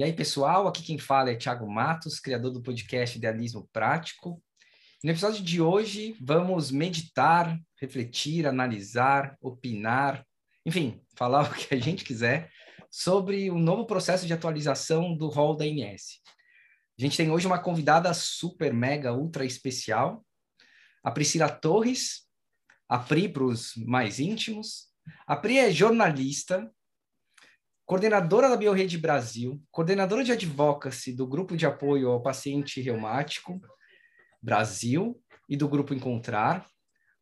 E aí, pessoal, aqui quem fala é Thiago Matos, criador do podcast Idealismo Prático. No episódio de hoje, vamos meditar, refletir, analisar, opinar, enfim, falar o que a gente quiser sobre o novo processo de atualização do rol da INS. A gente tem hoje uma convidada super, mega, ultra especial, a Priscila Torres, a Pri para os mais íntimos. A Pri é jornalista, coordenadora da BioRede Brasil, coordenadora de advocacy do Grupo de Apoio ao Paciente Reumático Brasil e do Grupo Encontrar,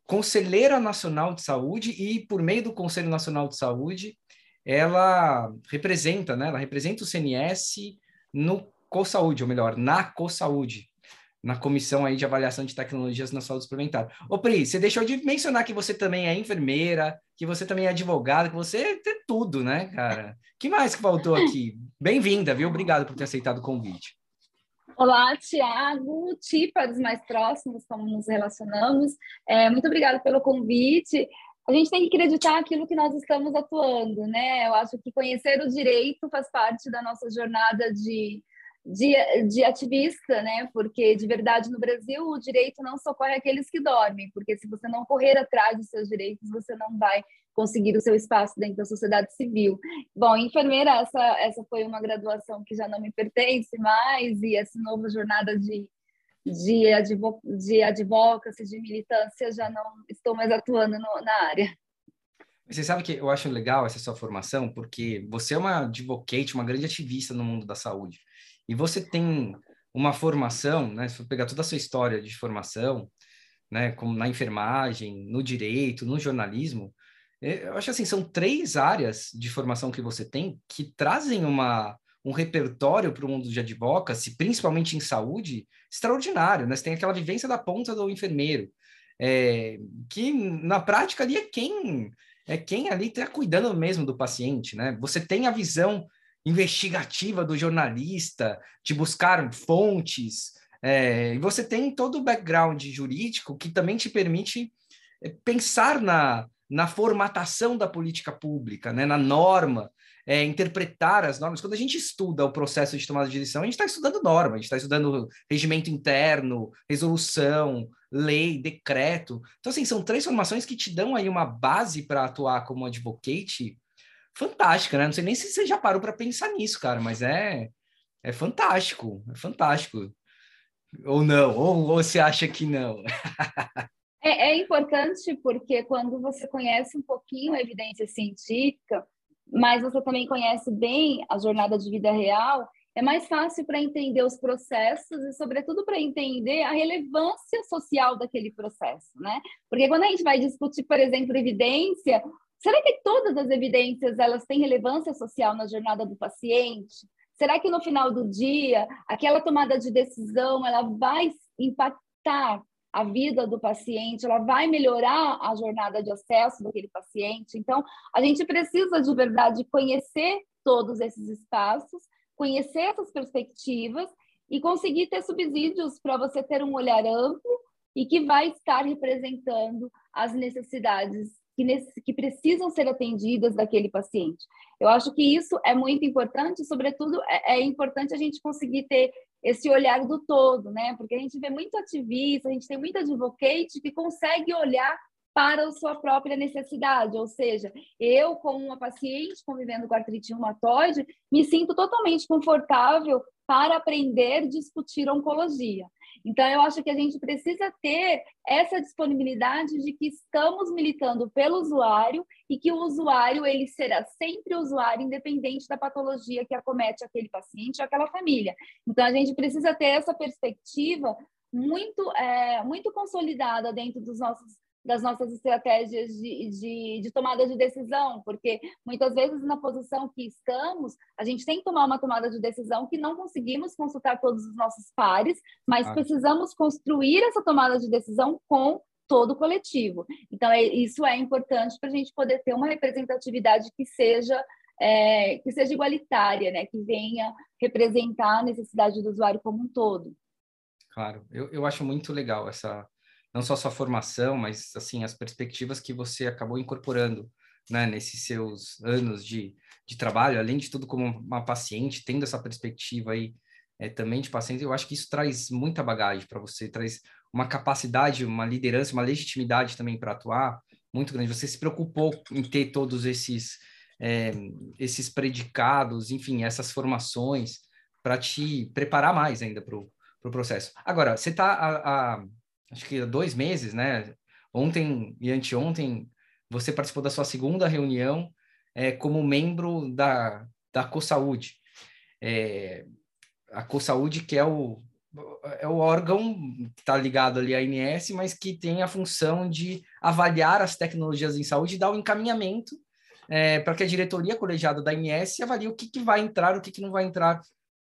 conselheira nacional de saúde e, por meio do Conselho Nacional de Saúde, ela representa, né? Ela representa o CNS no CoSaúde, ou melhor, na CoSaúde, na comissão aí de avaliação de tecnologias na saúde suplementar. Ô Pri, você deixou de mencionar que você também é enfermeira, que você também é advogada, que você tem tudo, né, cara? que mais que faltou aqui? Bem-vinda, viu? Obrigado por ter aceitado o convite. Olá, Tiago, Tipa dos mais próximos, como nos relacionamos. É, muito obrigada pelo convite. A gente tem que acreditar aquilo que nós estamos atuando, né? Eu acho que conhecer o direito faz parte da nossa jornada de de, de ativista, né? Porque de verdade no Brasil o direito não socorre aqueles que dormem, porque se você não correr atrás dos seus direitos, você não vai conseguir o seu espaço dentro da sociedade civil. Bom, enfermeira, essa, essa foi uma graduação que já não me pertence mais, e essa nova jornada de, de, advo, de advocacy, de militância, já não estou mais atuando no, na área. Você sabe que eu acho legal essa sua formação, porque você é uma advocate, uma grande ativista no mundo da saúde e você tem uma formação, né, se for pegar toda a sua história de formação, né, como na enfermagem, no direito, no jornalismo, é, eu acho assim, são três áreas de formação que você tem que trazem uma, um repertório para o mundo de advocacy, principalmente em saúde, extraordinário, né? Você tem aquela vivência da ponta do enfermeiro, é, que na prática ali é quem é quem ali está cuidando mesmo do paciente, né? Você tem a visão investigativa do jornalista, de buscar fontes, é, e você tem todo o background jurídico que também te permite é, pensar na, na formatação da política pública, né, na norma, é, interpretar as normas. Quando a gente estuda o processo de tomada de decisão, a gente está estudando norma, a gente está estudando regimento interno, resolução, lei, decreto. Então, assim, são três formações que te dão aí uma base para atuar como advocate fantástica, né? Não sei nem se você já parou para pensar nisso, cara, mas é, é fantástico, é fantástico. Ou não, ou, ou você acha que não? é, é importante porque quando você conhece um pouquinho a evidência científica, mas você também conhece bem a jornada de vida real, é mais fácil para entender os processos e, sobretudo, para entender a relevância social daquele processo, né? Porque quando a gente vai discutir, por exemplo, evidência, Será que todas as evidências elas têm relevância social na jornada do paciente? Será que no final do dia aquela tomada de decisão ela vai impactar a vida do paciente, ela vai melhorar a jornada de acesso daquele paciente? Então, a gente precisa de verdade conhecer todos esses espaços, conhecer essas perspectivas e conseguir ter subsídios para você ter um olhar amplo e que vai estar representando as necessidades que, que precisam ser atendidas daquele paciente. Eu acho que isso é muito importante, sobretudo é, é importante a gente conseguir ter esse olhar do todo, né? Porque a gente vê muito ativista, a gente tem muito advocate que consegue olhar para a sua própria necessidade, ou seja, eu como uma paciente convivendo com artrite reumatoide, me sinto totalmente confortável para aprender a discutir oncologia. Então, eu acho que a gente precisa ter essa disponibilidade de que estamos militando pelo usuário e que o usuário ele será sempre usuário, independente da patologia que acomete aquele paciente ou aquela família. Então, a gente precisa ter essa perspectiva muito, é, muito consolidada dentro dos nossos das nossas estratégias de, de, de, tomada de decisão, porque muitas vezes na posição que estamos, a gente tem que tomar uma tomada de decisão que não conseguimos consultar todos os nossos pares, mas ah. precisamos construir essa tomada de decisão com todo o coletivo. Então, é, isso é importante para a gente poder ter uma representatividade que seja é, que seja igualitária, né? que venha representar a necessidade do usuário como um todo. Claro, eu, eu acho muito legal essa, não só sua formação, mas assim as perspectivas que você acabou incorporando né, nesses seus anos de, de trabalho, além de tudo como uma paciente, tendo essa perspectiva aí é, também de paciente, eu acho que isso traz muita bagagem para você, traz uma capacidade, uma liderança, uma legitimidade também para atuar muito grande. Você se preocupou em ter todos esses é, esses predicados, enfim, essas formações para te preparar mais ainda para o pro processo. Agora, você está há, acho que há dois meses, né? Ontem e anteontem, você participou da sua segunda reunião é, como membro da, da CoSaúde. É, a CoSaúde, que é o, é o órgão que está ligado ali à INS, mas que tem a função de avaliar as tecnologias em saúde e dar o um encaminhamento é, para que a diretoria colegiada da INS avalie o que, que vai entrar, o que, que não vai entrar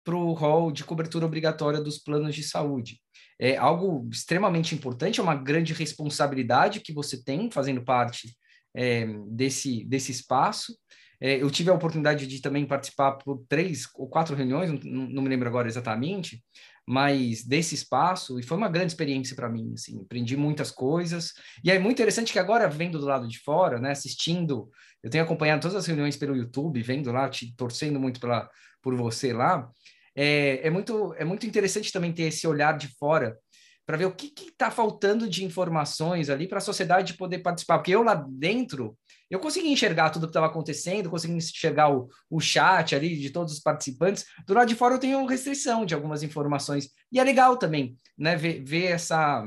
para o rol de cobertura obrigatória dos planos de saúde. É algo extremamente importante, é uma grande responsabilidade que você tem fazendo parte é, desse, desse espaço. É, eu tive a oportunidade de também participar por três ou quatro reuniões, não, não me lembro agora exatamente, mas desse espaço, e foi uma grande experiência para mim, assim, aprendi muitas coisas, e é muito interessante que agora, vendo do lado de fora, né, assistindo, eu tenho acompanhado todas as reuniões pelo YouTube, vendo lá, te torcendo muito pela, por você lá, é, é, muito, é muito interessante também ter esse olhar de fora para ver o que está faltando de informações ali para a sociedade poder participar. Porque eu lá dentro, eu consegui enxergar tudo que estava acontecendo, consegui enxergar o, o chat ali de todos os participantes. Do lado de fora eu tenho restrição de algumas informações. E é legal também, né, ver, ver essa,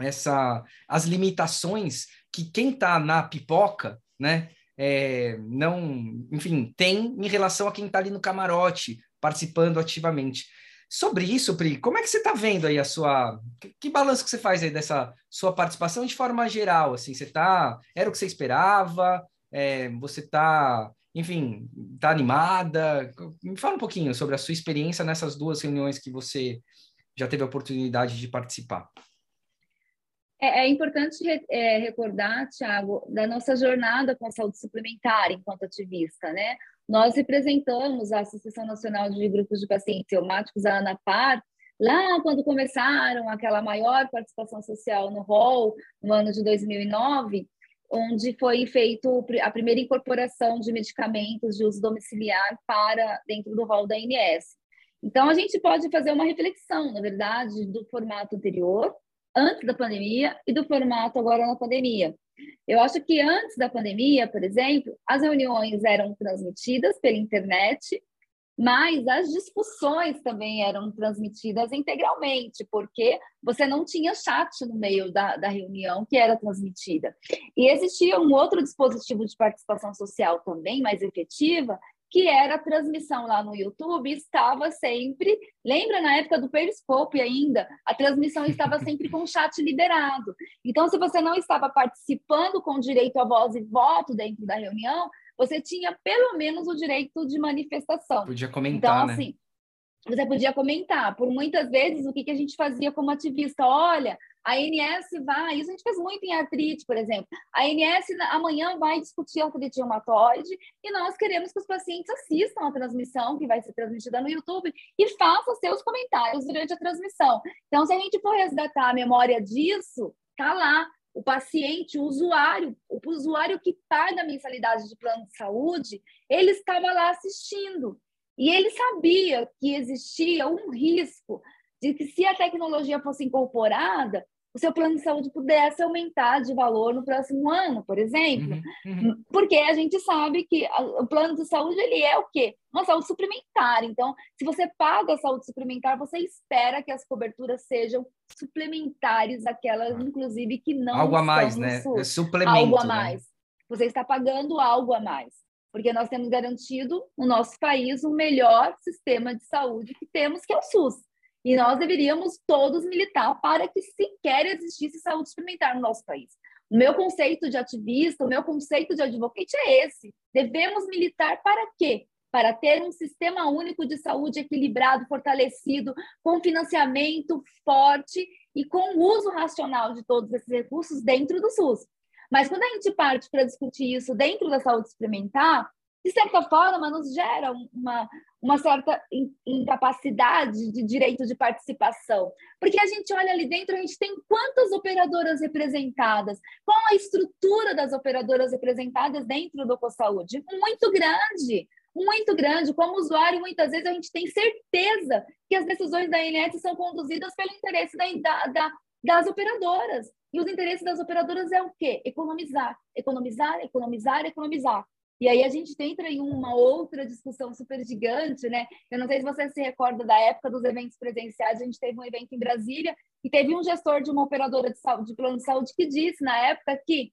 essa, as limitações que quem está na pipoca, né, é, não, enfim, tem em relação a quem está ali no camarote, participando ativamente. Sobre isso, Pri, como é que você está vendo aí a sua. Que, que, balanço que você faz aí dessa sua participação de forma geral? Assim, você tá. Era o que você esperava? É, você está, enfim, está animada? Me fala um pouquinho sobre a sua experiência nessas duas reuniões que você já teve a oportunidade de participar. É, é importante é, recordar, Tiago, da nossa jornada com a saúde suplementar enquanto ativista, né? Nós representamos a Associação Nacional de Grupos de Pacientes Reumáticos, a ANAPAR, lá quando começaram aquela maior participação social no rol, no ano de 2009, onde foi feito a primeira incorporação de medicamentos de uso domiciliar para dentro do rol da INS. Então, a gente pode fazer uma reflexão, na verdade, do formato anterior, antes da pandemia, e do formato agora na pandemia. Eu acho que antes da pandemia, por exemplo, as reuniões eram transmitidas pela internet, mas as discussões também eram transmitidas integralmente, porque você não tinha chat no meio da, da reunião que era transmitida. E existia um outro dispositivo de participação social também mais efetiva, que era a transmissão lá no YouTube, estava sempre. Lembra na época do Periscope ainda? A transmissão estava sempre com o chat liberado. Então, se você não estava participando com direito a voz e voto dentro da reunião, você tinha pelo menos o direito de manifestação. Podia comentar, então, né? assim, você podia comentar. Por muitas vezes, o que, que a gente fazia como ativista? Olha, a ANS vai, isso a gente fez muito em artrite, por exemplo. A ANS amanhã vai discutir artrite reumatoide e nós queremos que os pacientes assistam a transmissão que vai ser transmitida no YouTube e façam seus comentários durante a transmissão. Então, se a gente for resgatar a memória disso, tá lá. O paciente, o usuário, o usuário que paga a mensalidade de plano de saúde, ele estava lá assistindo. E ele sabia que existia um risco de que se a tecnologia fosse incorporada, o seu plano de saúde pudesse aumentar de valor no próximo ano, por exemplo. Uhum, uhum. Porque a gente sabe que o plano de saúde ele é o quê? Uma saúde suplementar. Então, se você paga a saúde suplementar, você espera que as coberturas sejam suplementares, aquelas, ah. inclusive, que não Algo a mais, né? É suplemento. Algo a né? mais. Né? Você está pagando algo a mais. Porque nós temos garantido no nosso país o melhor sistema de saúde que temos, que é o SUS. E nós deveríamos todos militar para que sequer existisse saúde suplementar no nosso país. O meu conceito de ativista, o meu conceito de advocate é esse. Devemos militar para quê? Para ter um sistema único de saúde equilibrado, fortalecido, com financiamento forte e com uso racional de todos esses recursos dentro do SUS. Mas quando a gente parte para discutir isso dentro da saúde suplementar, de certa forma, nos gera uma, uma certa incapacidade de direito de participação. Porque a gente olha ali dentro, a gente tem quantas operadoras representadas? Qual a estrutura das operadoras representadas dentro do CoSaúde? Muito grande, muito grande. Como usuário, muitas vezes a gente tem certeza que as decisões da ANS são conduzidas pelo interesse da, da, das operadoras. E os interesses das operadoras é o quê? Economizar, economizar, economizar, economizar. E aí a gente entra em uma outra discussão super gigante, né? Eu não sei se você se recorda da época dos eventos presenciais, a gente teve um evento em Brasília e teve um gestor de uma operadora de, saúde, de plano de saúde que disse na época que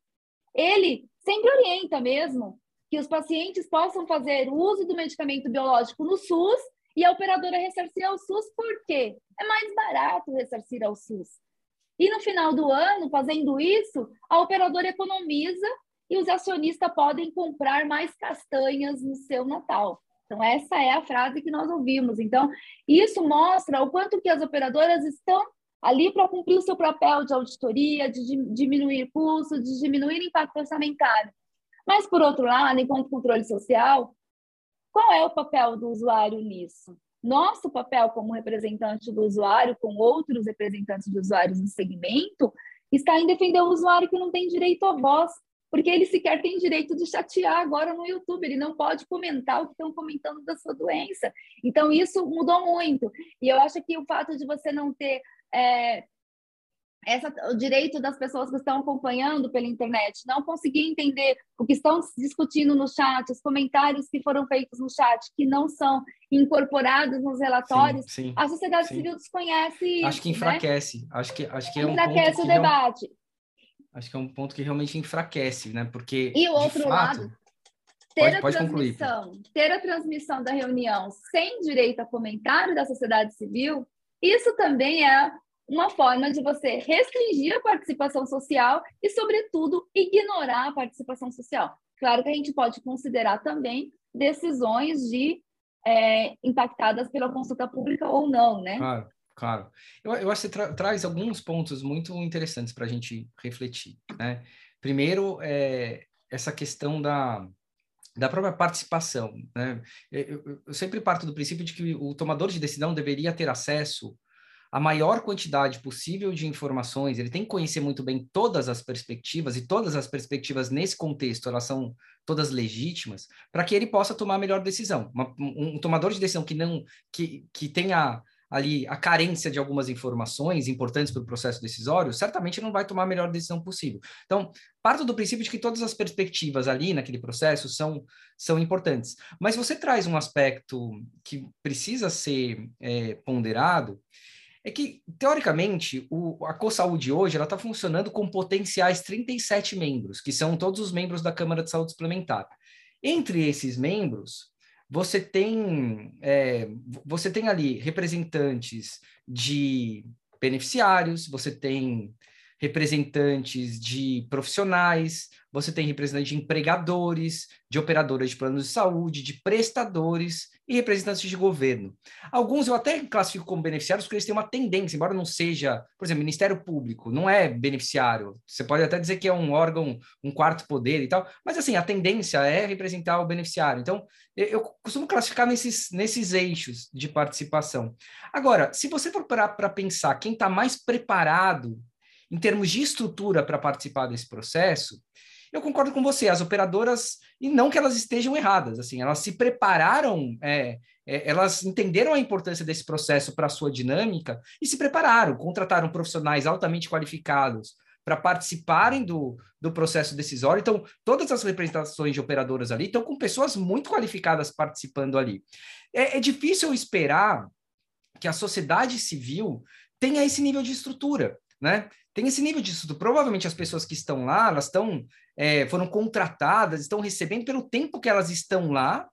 ele sempre orienta mesmo que os pacientes possam fazer uso do medicamento biológico no SUS e a operadora ressarcir ao SUS, por quê? É mais barato ressarcir ao SUS. E no final do ano, fazendo isso, a operadora economiza e os acionistas podem comprar mais castanhas no seu Natal. Então, essa é a frase que nós ouvimos. Então, isso mostra o quanto que as operadoras estão ali para cumprir o seu papel de auditoria, de diminuir custos, de diminuir impacto orçamentário. Mas, por outro lado, enquanto controle social, qual é o papel do usuário nisso? Nosso papel como representante do usuário, com outros representantes de usuários no segmento, está em defender o usuário que não tem direito à voz, porque ele sequer tem direito de chatear agora no YouTube, ele não pode comentar o que estão comentando da sua doença. Então, isso mudou muito. E eu acho que o fato de você não ter é, essa, o direito das pessoas que estão acompanhando pela internet, não conseguir entender o que estão discutindo no chat, os comentários que foram feitos no chat, que não são incorporados nos relatórios, sim, sim, a sociedade sim. civil desconhece Acho que né? enfraquece. Né? Acho que, acho que é um enfraquece o debate. Acho que é um ponto que realmente enfraquece, né? Porque. E o outro fato, lado, ter pode, a transmissão, concluir. ter a transmissão da reunião sem direito a comentário da sociedade civil, isso também é uma forma de você restringir a participação social e, sobretudo, ignorar a participação social. Claro que a gente pode considerar também decisões de é, impactadas pela consulta pública ou não, né? Claro. Claro. Eu, eu acho que você tra traz alguns pontos muito interessantes para a gente refletir. Né? Primeiro, é essa questão da, da própria participação. Né? Eu, eu, sempre parto do princípio de que o tomador de decisão deveria ter acesso à maior quantidade possível de informações, ele tem que conhecer muito bem todas as perspectivas, e todas as perspectivas nesse contexto, elas são todas legítimas, para que ele possa tomar a melhor decisão. Uma, um, um, tomador de decisão que não que, que tenha ali a carência de algumas informações importantes para o processo decisório, certamente não vai tomar a melhor decisão possível. Então, parto do princípio de que todas as perspectivas ali naquele processo são, são importantes. Mas você traz um aspecto que precisa ser é, ponderado, é que, teoricamente, o, a CoSaúde hoje está funcionando com potenciais 37 membros, que são todos os membros da Câmara de Saúde Suplementar. Entre esses membros, você tem, é, você tem ali representantes de beneficiários, você tem representantes de profissionais, você tem representantes de empregadores, de operadoras de planos de saúde, de prestadores e representantes de governo. Alguns eu até classifico como beneficiários porque eles têm uma tendência, embora não seja, por exemplo, Ministério Público, não é beneficiário. Você pode até dizer que é um órgão, um quarto poder e tal, mas assim, a tendência é representar o beneficiário. Então, eu costumo classificar nesses, nesses eixos de participação. Agora, se você for parar para pensar quem está mais preparado em termos de estrutura para participar desse processo, eu concordo com você, as operadoras, e não que elas estejam erradas, assim, elas se prepararam, é, é, elas entenderam a importância desse processo para a sua dinâmica e se prepararam, contrataram profissionais altamente qualificados para participarem do, do processo decisório. Então, todas as representações de operadoras ali estão com pessoas muito qualificadas participando ali. É, é difícil esperar que a sociedade civil tenha esse nível de estrutura, né? Tem esse nível de estudo. Provavelmente as pessoas que estão lá, elas estão, é, foram contratadas, estão recebendo pelo tempo que elas estão lá.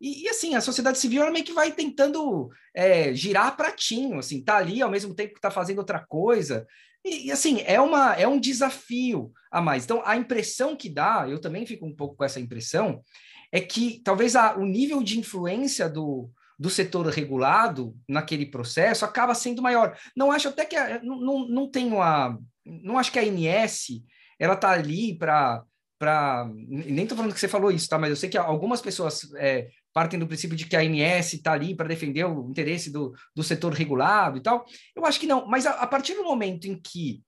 E, e assim, a sociedade civil ela meio que vai tentando é, girar pratinho, assim, tá ali ao mesmo tempo que está fazendo outra coisa. E, e, assim, é, uma, é um desafio a mais. Então, a impressão que dá, eu também fico um pouco com essa impressão, é que talvez a, o nível de influência do, do setor regulado naquele processo acaba sendo maior. Não acho até que a, não, não, tenho a não acho que a ANS ela está ali para para. Nem estou falando que você falou isso, tá? Mas eu sei que algumas pessoas é, partem do princípio de que a ANS está ali para defender o interesse do, do setor regulado e tal. Eu acho que não, mas a, a partir do momento em que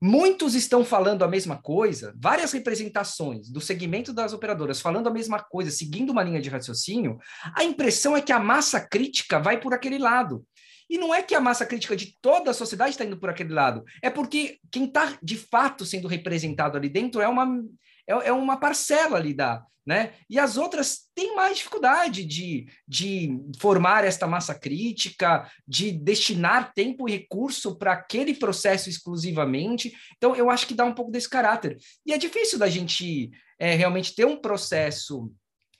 Muitos estão falando a mesma coisa, várias representações do segmento das operadoras falando a mesma coisa, seguindo uma linha de raciocínio, a impressão é que a massa crítica vai por aquele lado. E não é que a massa crítica de toda a sociedade está indo por aquele lado, é porque quem está de fato sendo representado ali dentro é uma, é, é uma parcela ali da, né? E as outras têm mais dificuldade de, de formar esta massa crítica, de destinar tempo e recurso para aquele processo exclusivamente. Então, eu acho que dá um pouco desse caráter. E é difícil da gente é, realmente ter um processo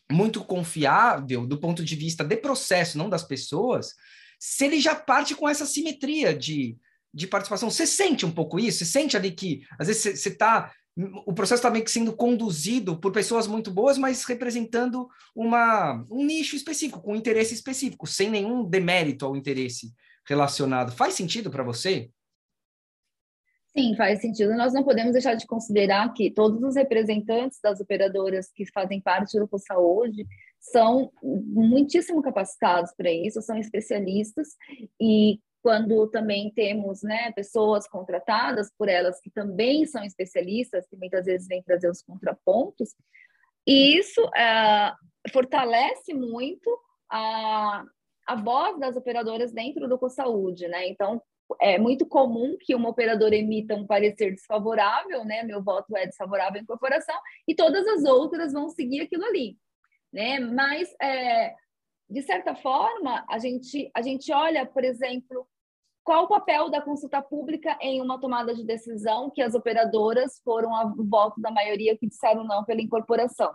muito confiável do ponto de vista de processo, não das pessoas, se ele já parte com essa simetria de, de participação. Você sente um pouco isso? Você sente ali que, às vezes, você está o processo está meio que sendo conduzido por pessoas muito boas, mas representando uma, um nicho específico, com um interesse específico, sem nenhum demérito ao interesse relacionado. Faz sentido para você? Sim, faz sentido. Nós não podemos deixar de considerar que todos os representantes das operadoras que fazem parte do Saúde são muitíssimo capacitados para isso, são especialistas e quando também temos né, pessoas contratadas por elas que também são especialistas, que muitas vezes vêm trazer os contrapontos, e isso é, fortalece muito a, a voz das operadoras dentro do CoSaúde, né? Então, é muito comum que uma operadora emita um parecer desfavorável, né? Meu voto é desfavorável à incorporação, e todas as outras vão seguir aquilo ali, né? Mas, é, de certa forma, a gente, a gente olha, por exemplo, qual o papel da consulta pública em uma tomada de decisão que as operadoras foram a voto da maioria que disseram não pela incorporação?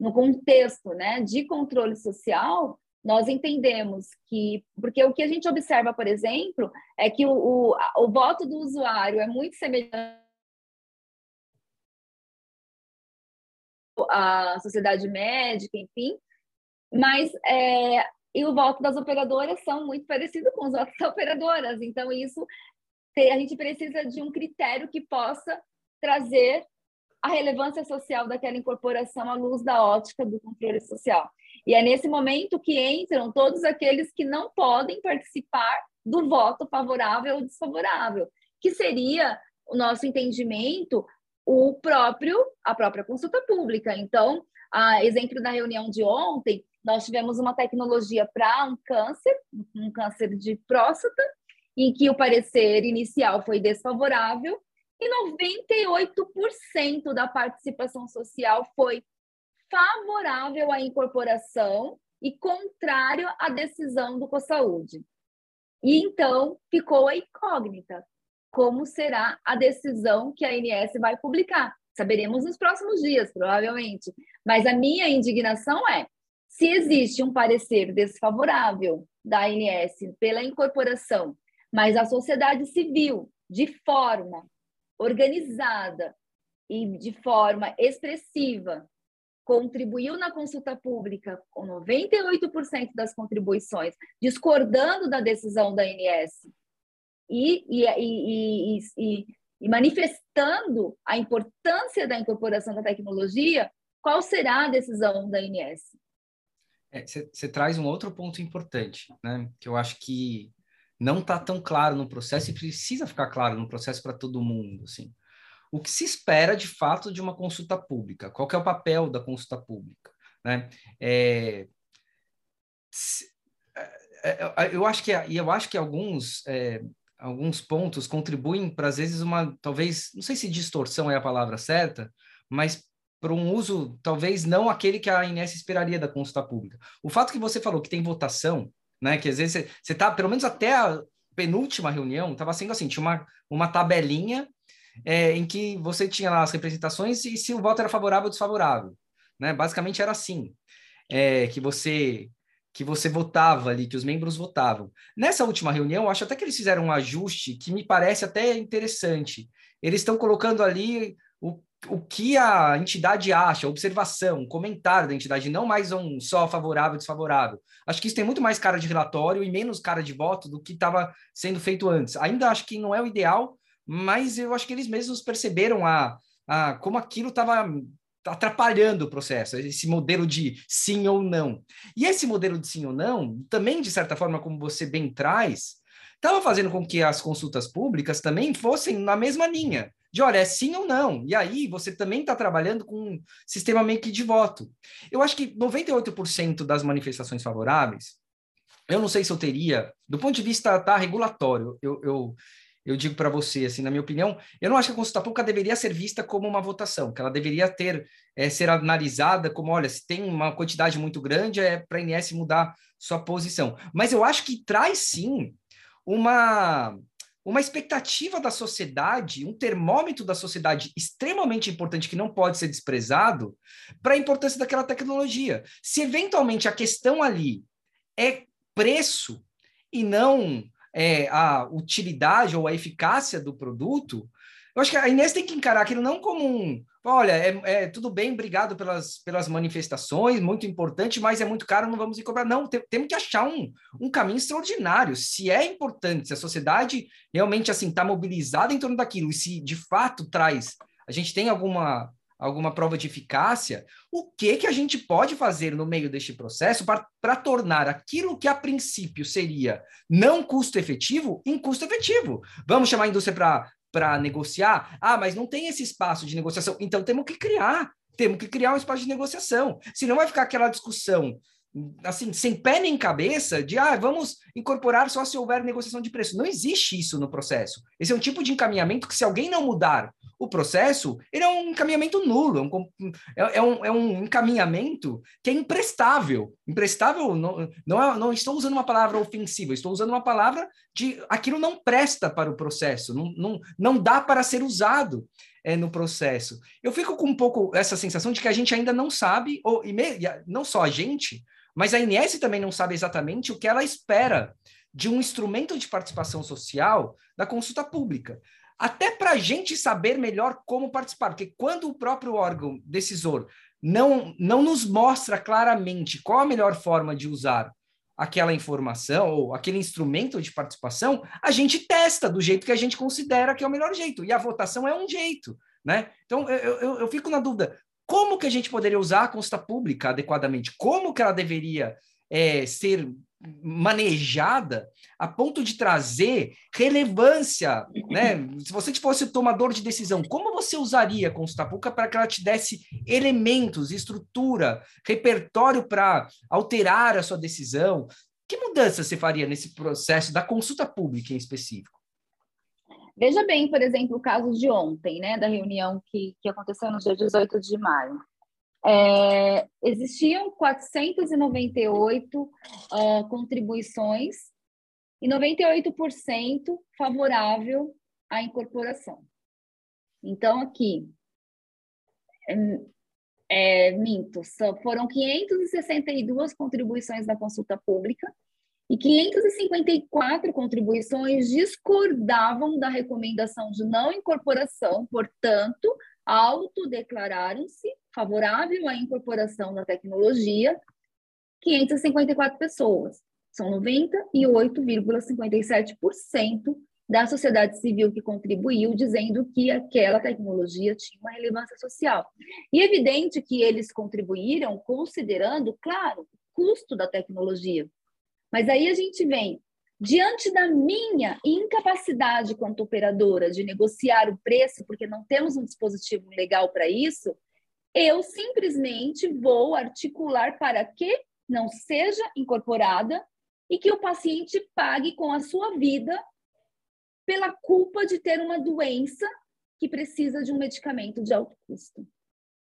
No contexto né, de controle social, nós entendemos que, porque o que a gente observa, por exemplo, é que o, o, o voto do usuário é muito semelhante à sociedade médica, enfim, mas é, e o voto das operadoras são muito parecidos com os votos das operadoras. Então, isso a gente precisa de um critério que possa trazer a relevância social daquela incorporação à luz da ótica do controle social. E é nesse momento que entram todos aqueles que não podem participar do voto favorável ou desfavorável, que seria o nosso entendimento o próprio a própria consulta pública. Então, a exemplo da reunião de ontem, nós tivemos uma tecnologia para um câncer, um câncer de próstata, em que o parecer inicial foi desfavorável e 98% da participação social foi favorável à incorporação e contrário à decisão do CoSaúde. E então ficou a incógnita como será a decisão que a ANS vai publicar. Saberemos nos próximos dias, provavelmente. Mas a minha indignação é se existe um parecer desfavorável da ANS pela incorporação, mas a sociedade civil, de forma organizada e de forma expressiva, contribuiu na consulta pública com 98% das contribuições, discordando da decisão da ANS e, e, e, e, manifestando a importância da incorporação da tecnologia, qual será a decisão da ANS? Você é, traz um outro ponto importante, né? Que eu acho que não está tão claro no processo e precisa ficar claro no processo para todo mundo, assim. O que se espera de fato de uma consulta pública? Qual é o papel da consulta pública? Né? É, é, é, eu acho que eu acho que alguns é, alguns pontos contribuem para às vezes uma talvez não sei se distorção é a palavra certa, mas para um uso talvez não aquele que a Inés esperaria da consulta pública. O fato que você falou que tem votação, né, que às vezes você está, pelo menos até a penúltima reunião, estava sendo assim, tinha uma, uma tabelinha é, em que você tinha lá as representações e se o voto era favorável ou desfavorável, né? Basicamente era assim, é, que você que você votava ali, que os membros votavam. Nessa última reunião, acho até que eles fizeram um ajuste que me parece até interessante. Eles estão colocando ali o o que a entidade acha, observação, comentário da entidade, não mais um só favorável desfavorável. Acho que isso tem muito mais cara de relatório e menos cara de voto do que estava sendo feito antes. Ainda acho que não é o ideal, mas eu acho que eles mesmos perceberam a, a como aquilo estava atrapalhando o processo, esse modelo de sim ou não. E esse modelo de sim ou não, também, de certa forma, como você bem traz, estava fazendo com que as consultas públicas também fossem na mesma linha, de olha, é sim ou não. E aí você também está trabalhando com um sistema meio que de voto. Eu acho que 98% das manifestações favoráveis, eu não sei se eu teria, do ponto de vista tá, regulatório, eu, eu, eu digo para você, assim, na minha opinião, eu não acho que a consulta pública deveria ser vista como uma votação, que ela deveria ter, é, ser analisada como, olha, se tem uma quantidade muito grande, é para a INS mudar sua posição. Mas eu acho que traz sim uma uma expectativa da sociedade, um termômetro da sociedade extremamente importante que não pode ser desprezado para a importância daquela tecnologia. Se eventualmente a questão ali é preço e não é, a utilidade ou a eficácia do produto, eu acho que a Inês tem que encarar aquilo não como um, olha, é, é, tudo bem, obrigado pelas, pelas manifestações, muito importante, mas é muito caro, não vamos cobrar. Não, tem, temos que achar um, um caminho extraordinário. Se é importante, se a sociedade realmente assim está mobilizada em torno daquilo, e se de fato traz, a gente tem alguma alguma prova de eficácia, o que que a gente pode fazer no meio deste processo para tornar aquilo que a princípio seria não custo efetivo em custo efetivo? Vamos chamar a indústria para para negociar. Ah, mas não tem esse espaço de negociação. Então temos que criar, temos que criar um espaço de negociação. Senão vai ficar aquela discussão assim, sem pé nem cabeça, de ah, vamos incorporar só se houver negociação de preço. Não existe isso no processo. Esse é um tipo de encaminhamento que, se alguém não mudar o processo, ele é um encaminhamento nulo, é um, é, é é um encaminhamento que é imprestável. Imprestável, não, não, é, não estou usando uma palavra ofensiva, estou usando uma palavra de aquilo não presta para o processo, não, não, não dá para ser usado é, no processo. Eu fico com um pouco essa sensação de que a gente ainda não sabe, ou e me, não só a gente, mas a INS também não sabe exatamente o que ela espera de um instrumento de participação social da consulta pública até para a gente saber melhor como participar, porque quando o próprio órgão decisor não, não nos mostra claramente qual a melhor forma de usar aquela informação ou aquele instrumento de participação, a gente testa do jeito que a gente considera que é o melhor jeito, e a votação é um jeito, né? Então, eu, eu, eu fico na dúvida, como que a gente poderia usar a consulta pública adequadamente? Como que ela deveria é, ser manejada a ponto de trazer relevância, né? Se você fosse o tomador de decisão, como você usaria a consulta pública para que ela te desse elementos, estrutura, repertório para alterar a sua decisão? Que mudança você faria nesse processo da consulta pública em específico? Veja bem, por exemplo, o caso de ontem, né, da reunião que, que aconteceu no dia 18 de maio. É, existiam 498 uh, contribuições e 98% favorável à incorporação. Então, aqui, é, minto, foram 562 contribuições na consulta pública e 554 contribuições discordavam da recomendação de não incorporação, portanto, autodeclararam-se favorável à incorporação da tecnologia 554 pessoas. São 98,57% da sociedade civil que contribuiu, dizendo que aquela tecnologia tinha uma relevância social. E é evidente que eles contribuíram considerando, claro, o custo da tecnologia. Mas aí a gente vem Diante da minha incapacidade quanto operadora de negociar o preço, porque não temos um dispositivo legal para isso, eu simplesmente vou articular para que não seja incorporada e que o paciente pague com a sua vida pela culpa de ter uma doença que precisa de um medicamento de alto custo.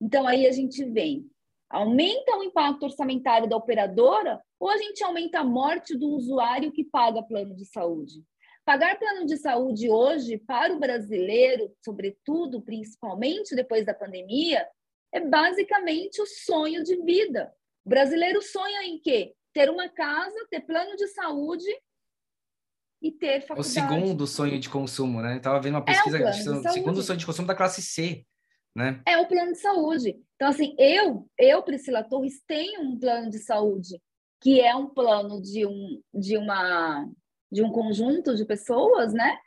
Então aí a gente vem aumenta o impacto orçamentário da operadora ou a gente aumenta a morte do usuário que paga plano de saúde? Pagar plano de saúde hoje, para o brasileiro, sobretudo, principalmente depois da pandemia, é basicamente o sonho de vida. O brasileiro sonha em quê? Ter uma casa, ter plano de saúde e ter faculdade. O segundo sonho de consumo, né? Estava vendo uma pesquisa, é o segundo sonho de consumo da classe C né? É o plano de saúde. Então, assim, eu, eu, Priscila Torres, tenho um plano de saúde que é um plano de um, de uma, de um conjunto de pessoas, né?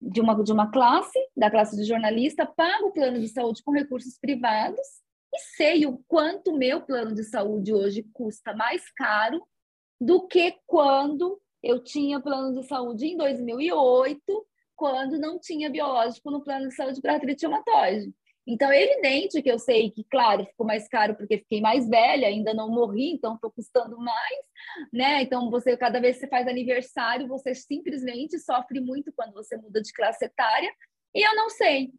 de uma, de uma classe, da classe de jornalista, pago o plano de saúde com recursos privados e sei o quanto meu plano de saúde hoje custa mais caro do que quando eu tinha plano de saúde em 2008, quando não tinha biológico no plano de saúde para artrite reumatoide. Então, é evidente que eu sei que, claro, ficou mais caro porque fiquei mais velha, ainda não morri, então estou custando mais, né? Então, você, cada vez que você faz aniversário, você simplesmente sofre muito quando você muda de classe etária. E eu não sei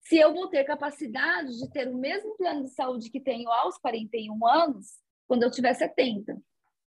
se eu vou ter capacidade de ter o mesmo plano de saúde que tenho aos 41 anos, quando eu tiver 70.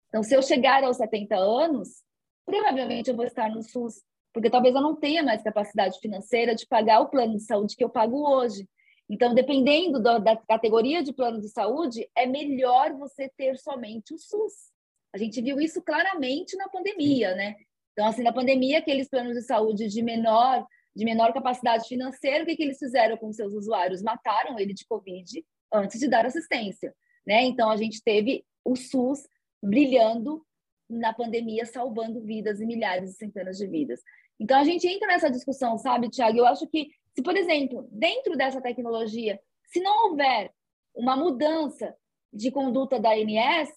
Então, se eu chegar aos 70 anos, provavelmente eu vou estar no SUS, porque talvez eu não tenha mais capacidade financeira de pagar o plano de saúde que eu pago hoje. Então, dependendo do, da categoria de plano de saúde, é melhor você ter somente o SUS. A gente viu isso claramente na pandemia, né? Então, assim, na pandemia, aqueles planos de saúde de menor, de menor capacidade financeira, o que, que eles fizeram com seus usuários? Mataram ele de Covid antes de dar assistência, né? Então, a gente teve o SUS brilhando na pandemia, salvando vidas e milhares e centenas de vidas. Então, a gente entra nessa discussão, sabe, Tiago? Eu acho que se, por exemplo, dentro dessa tecnologia, se não houver uma mudança de conduta da ANS,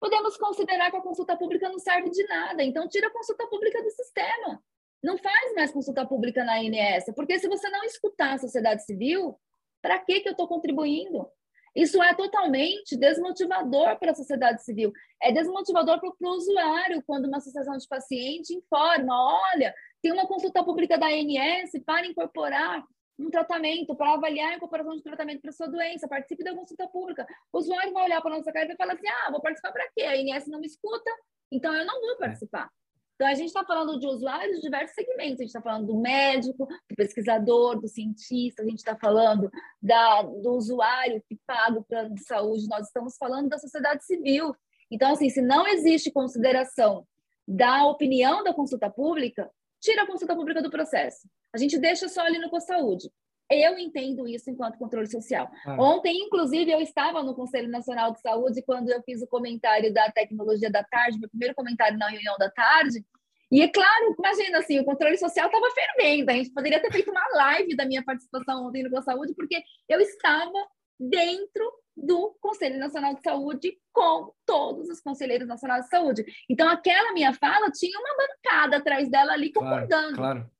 podemos considerar que a consulta pública não serve de nada. Então, tira a consulta pública do sistema. Não faz mais consulta pública na ANS, porque se você não escutar a sociedade civil, para que, eu estou contribuindo? Isso é totalmente desmotivador para a sociedade civil. É desmotivador para o usuário quando uma associação de paciente informa: olha, tem uma consulta pública da ANS para incorporar um tratamento, para avaliar a incorporação de tratamento para sua doença, participe da consulta pública. O usuário vai olhar para a nossa cara e vai falar assim: ah, vou participar para quê? A ANS não me escuta, então eu não vou é. participar. Então, a gente está falando de usuários de diversos segmentos. A gente está falando do médico, do pesquisador, do cientista, a gente está falando da, do usuário que paga o plano de saúde, nós estamos falando da sociedade civil. Então, assim, se não existe consideração da opinião da consulta pública, tira a consulta pública do processo. A gente deixa só ali no Saúde. Eu entendo isso enquanto controle social. Ah. Ontem, inclusive, eu estava no Conselho Nacional de Saúde quando eu fiz o comentário da tecnologia da tarde, meu primeiro comentário na reunião da tarde. E é claro, imagina assim, o controle social estava fervendo. A gente poderia ter feito uma live da minha participação ontem no Saúde, porque eu estava dentro do Conselho Nacional de Saúde com todos os conselheiros nacionais de saúde. Então, aquela minha fala tinha uma bancada atrás dela ali concordando. Claro,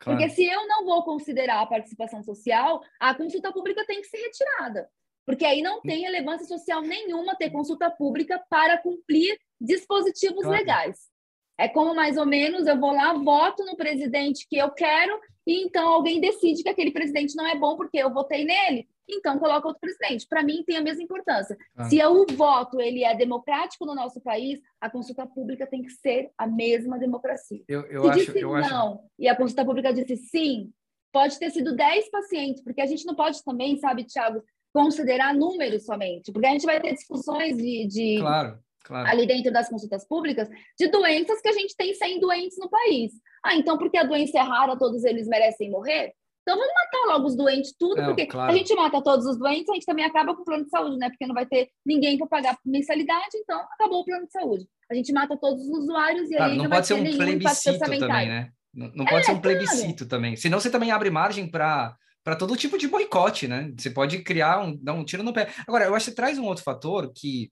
claro, Porque se eu não vou considerar a participação social, a consulta pública tem que ser retirada. Porque aí não tem relevância social nenhuma ter consulta pública para cumprir dispositivos claro. legais. É como mais ou menos eu vou lá, voto no presidente que eu quero, e então alguém decide que aquele presidente não é bom porque eu votei nele então coloca outro presidente. Para mim tem a mesma importância. Ah. Se o voto ele é democrático no nosso país, a consulta pública tem que ser a mesma democracia. Eu, eu Se acho, disse eu não acho... e a consulta pública disse sim, pode ter sido 10 pacientes, porque a gente não pode também, sabe, Thiago, considerar números somente, porque a gente vai ter discussões de, de claro, claro. ali dentro das consultas públicas de doenças que a gente tem 100 doentes no país. Ah, então porque a doença é rara, todos eles merecem morrer? Então vamos matar logo os doentes, tudo, não, porque claro. a gente mata todos os doentes, a gente também acaba com o plano de saúde, né? Porque não vai ter ninguém para pagar mensalidade, então acabou o plano de saúde. A gente mata todos os usuários e claro, aí não, não pode ser um plebiscito também, né? Não, não pode é, ser um plebiscito claro. também. Senão você também abre margem para para todo tipo de boicote, né? Você pode criar um, dar um tiro no pé. Agora, eu acho que você traz um outro fator que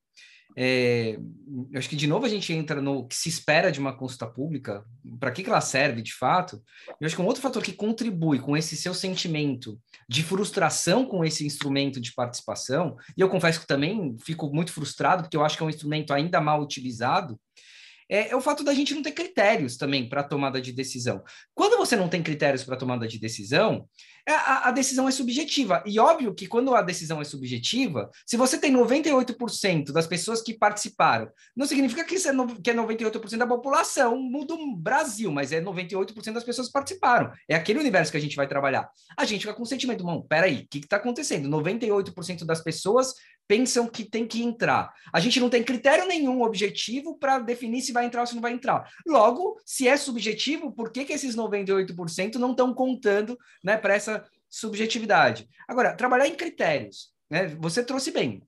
é, eu acho que de novo a gente entra no que se espera de uma consulta pública, para que, que ela serve de fato. Eu acho que um outro fator que contribui com esse seu sentimento de frustração com esse instrumento de participação, e eu confesso que também fico muito frustrado, porque eu acho que é um instrumento ainda mal utilizado, é, é o fato da gente não ter critérios também para tomada de decisão. Quando você não tem critérios para tomada de decisão, a, a, decisão é subjetiva. E óbvio que quando a decisão é subjetiva, se você tem 98% das pessoas que participaram, não significa que, isso é, no, que é 98% da população do Brasil, mas é 98% das pessoas que participaram. É aquele universo que a gente vai trabalhar. A gente fica com o sentimento, mano, peraí, o que está acontecendo? 98% das pessoas pensam que tem que entrar. A gente não tem critério nenhum objetivo para definir se vai entrar ou se não vai entrar. Logo, se é subjetivo, por que, que esses 98% não estão contando né, para essa subjetividade? Agora, trabalhar em critérios. Né? Você trouxe bem.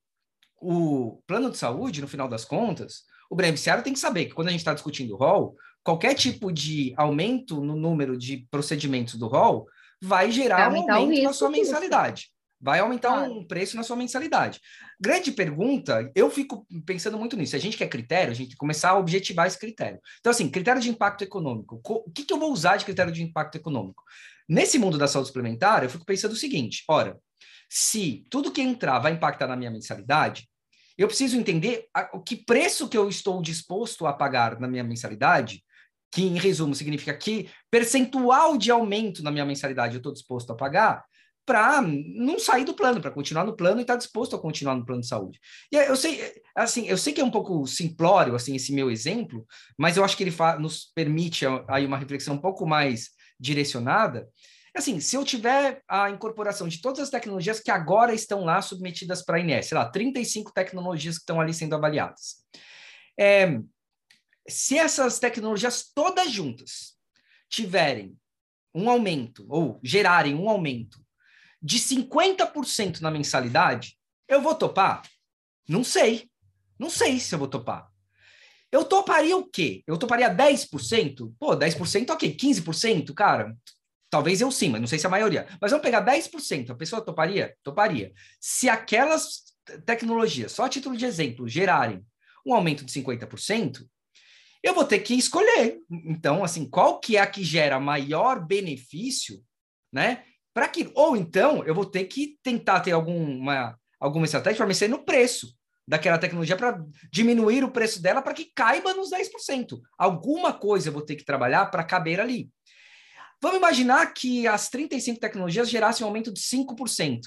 O plano de saúde, no final das contas, o beneficiário tem que saber que quando a gente está discutindo o rol, qualquer tipo de aumento no número de procedimentos do rol vai gerar um aumento na sua mensalidade. Vai aumentar claro. um preço na sua mensalidade. Grande pergunta, eu fico pensando muito nisso. A gente quer critério, a gente tem que começar a objetivar esse critério. Então, assim, critério de impacto econômico. O que, que eu vou usar de critério de impacto econômico? Nesse mundo da saúde suplementar, eu fico pensando o seguinte: ora, se tudo que entrar vai impactar na minha mensalidade, eu preciso entender o que preço que eu estou disposto a pagar na minha mensalidade, que em resumo significa que percentual de aumento na minha mensalidade eu estou disposto a pagar, para não sair do plano, para continuar no plano e estar tá disposto a continuar no plano de saúde. E eu sei, assim, eu sei que é um pouco simplório assim esse meu exemplo, mas eu acho que ele nos permite aí uma reflexão um pouco mais direcionada. Assim, se eu tiver a incorporação de todas as tecnologias que agora estão lá submetidas para a INES, sei lá, 35 tecnologias que estão ali sendo avaliadas. É, se essas tecnologias todas juntas tiverem um aumento, ou gerarem um aumento de 50% na mensalidade, eu vou topar? Não sei. Não sei se eu vou topar. Eu toparia o quê? Eu toparia 10%? Pô, 10% ok. 15%, cara, talvez eu sim, mas não sei se a maioria. Mas vamos pegar 10%, a pessoa toparia? Toparia. Se aquelas tecnologias, só a título de exemplo, gerarem um aumento de 50%, eu vou ter que escolher. Então, assim, qual que é a que gera maior benefício, né? Para aquilo. Ou então, eu vou ter que tentar ter alguma, alguma estratégia para mexer no preço daquela tecnologia para diminuir o preço dela para que caiba nos 10%. Alguma coisa eu vou ter que trabalhar para caber ali. Vamos imaginar que as 35 tecnologias gerassem um aumento de 5%.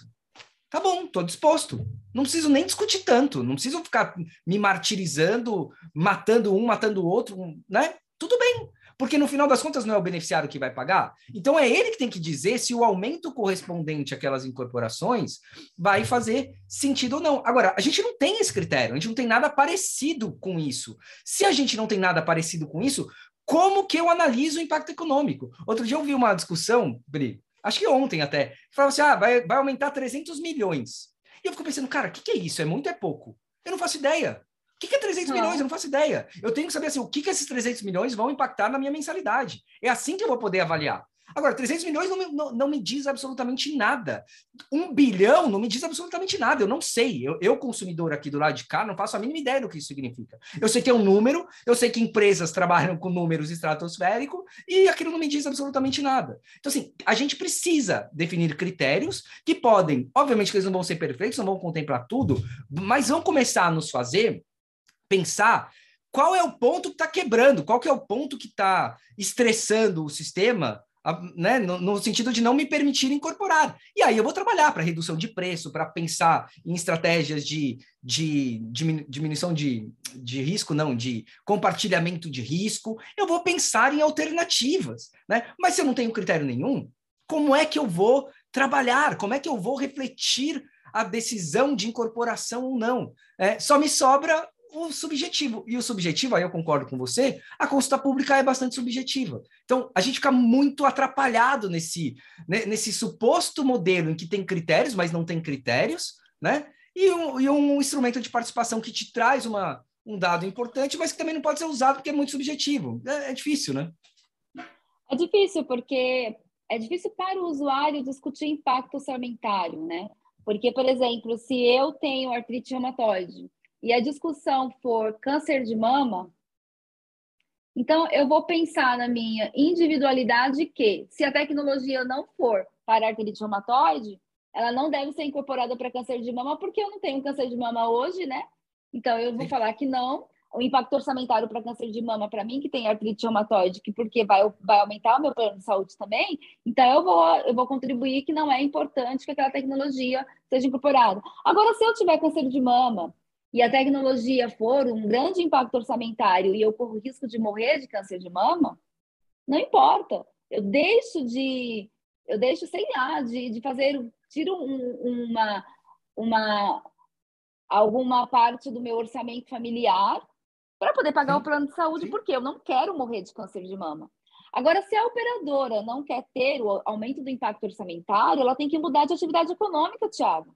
Tá bom, estou disposto. Não preciso nem discutir tanto, não preciso ficar me martirizando, matando um, matando o outro, né? Tudo bem, porque no final das contas não é o beneficiário que vai pagar. Então é ele que tem que dizer se o aumento correspondente àquelas incorporações vai fazer sentido ou não. Agora, a gente não tem esse critério, a gente não tem nada parecido com isso. Se a gente não tem nada parecido com isso, como que eu analiso o impacto econômico? Outro dia eu vi uma discussão, Bri, acho que ontem até, que falava assim: ah, vai, vai aumentar 300 milhões. E eu fico pensando, cara, o que, que é isso? É muito, é pouco? Eu não faço ideia. O que, que é 300 não. milhões? Eu não faço ideia. Eu tenho que saber assim, o que, que esses 300 milhões vão impactar na minha mensalidade. É assim que eu vou poder avaliar. Agora, 300 milhões não me, não, não me diz absolutamente nada. Um bilhão não me diz absolutamente nada. Eu não sei. Eu, eu, consumidor aqui do lado de cá, não faço a mínima ideia do que isso significa. Eu sei que é um número, eu sei que empresas trabalham com números estratosféricos e aquilo não me diz absolutamente nada. Então, assim, a gente precisa definir critérios que podem, obviamente que eles não vão ser perfeitos, não vão contemplar tudo, mas vão começar a nos fazer pensar qual é o ponto que está quebrando, qual que é o ponto que está estressando o sistema né, no, no, sentido de não me permitir incorporar. E aí eu vou trabalhar para redução de preço, para pensar em estratégias de, de, de diminuição de, de risco, não, de compartilhamento de risco. Eu vou pensar em alternativas, né? Mas se eu não tenho critério nenhum, como é que eu vou trabalhar? Como é que eu vou refletir a decisão de incorporação ou não? É, só me sobra o subjetivo. E o subjetivo, aí eu concordo com você, a consulta pública é bastante subjetiva. Então, a gente fica muito atrapalhado nesse, né, nesse suposto modelo em que tem critérios, mas não tem critérios, né? E um, e um instrumento de participação que te traz uma, um dado importante, mas que também não pode ser usado porque é muito subjetivo. É, é difícil, né? É difícil, porque é difícil para o usuário discutir impacto orçamentário, né? Porque, por exemplo, se eu tenho artrite reumatoide e a discussão for câncer de mama, então eu vou pensar na minha individualidade que, se a tecnologia não for para artrite reumatoide, ela não deve ser incorporada para câncer de mama, porque eu não tenho câncer de mama hoje, né? Então eu vou Sim. falar que não. O impacto orçamentário para câncer de mama, para mim, que tem artrite reumatoide, que porque vai, vai aumentar o meu plano de saúde também, então eu vou, eu vou contribuir que não é importante que aquela tecnologia seja incorporada. Agora, se eu tiver câncer de mama, e a tecnologia for um grande impacto orçamentário e eu corro risco de morrer de câncer de mama, não importa. Eu deixo de, eu deixo, sei lá, de, de fazer, tiro um, uma, uma, alguma parte do meu orçamento familiar para poder pagar Sim. o plano de saúde, Sim. porque eu não quero morrer de câncer de mama. Agora, se a operadora não quer ter o aumento do impacto orçamentário, ela tem que mudar de atividade econômica, Tiago.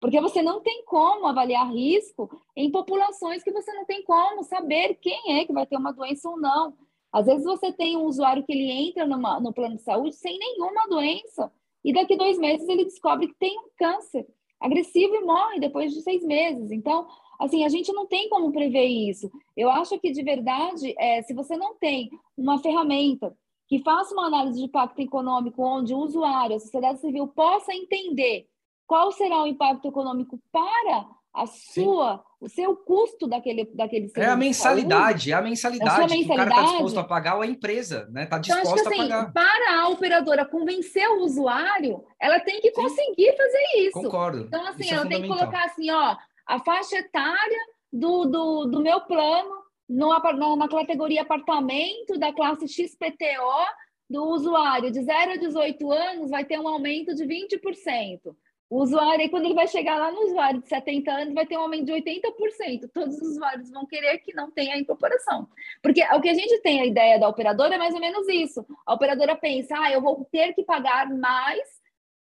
Porque você não tem como avaliar risco em populações que você não tem como saber quem é que vai ter uma doença ou não. Às vezes você tem um usuário que ele entra numa, no plano de saúde sem nenhuma doença, e daqui dois meses ele descobre que tem um câncer agressivo e morre depois de seis meses. Então, assim, a gente não tem como prever isso. Eu acho que, de verdade, é, se você não tem uma ferramenta que faça uma análise de impacto econômico onde o usuário, a sociedade civil, possa entender qual será o impacto econômico para a sua, Sim. o seu custo daquele, daquele serviço. É a mensalidade, é a mensalidade, a mensalidade que o cara está disposto a pagar ou a empresa, né? Está disposta então, assim, a pagar. Para a operadora convencer o usuário, ela tem que conseguir Sim. fazer isso. Concordo. Então, assim, isso é ela é tem que colocar assim, ó, a faixa etária do, do, do meu plano no, na, na categoria apartamento da classe XPTO do usuário de 0 a 18 anos vai ter um aumento de 20%. O usuário, quando ele vai chegar lá no usuário de 70 anos, vai ter um aumento de 80%. Todos os usuários vão querer que não tenha incorporação. Porque o que a gente tem a ideia da operadora é mais ou menos isso. A operadora pensa, ah, eu vou ter que pagar mais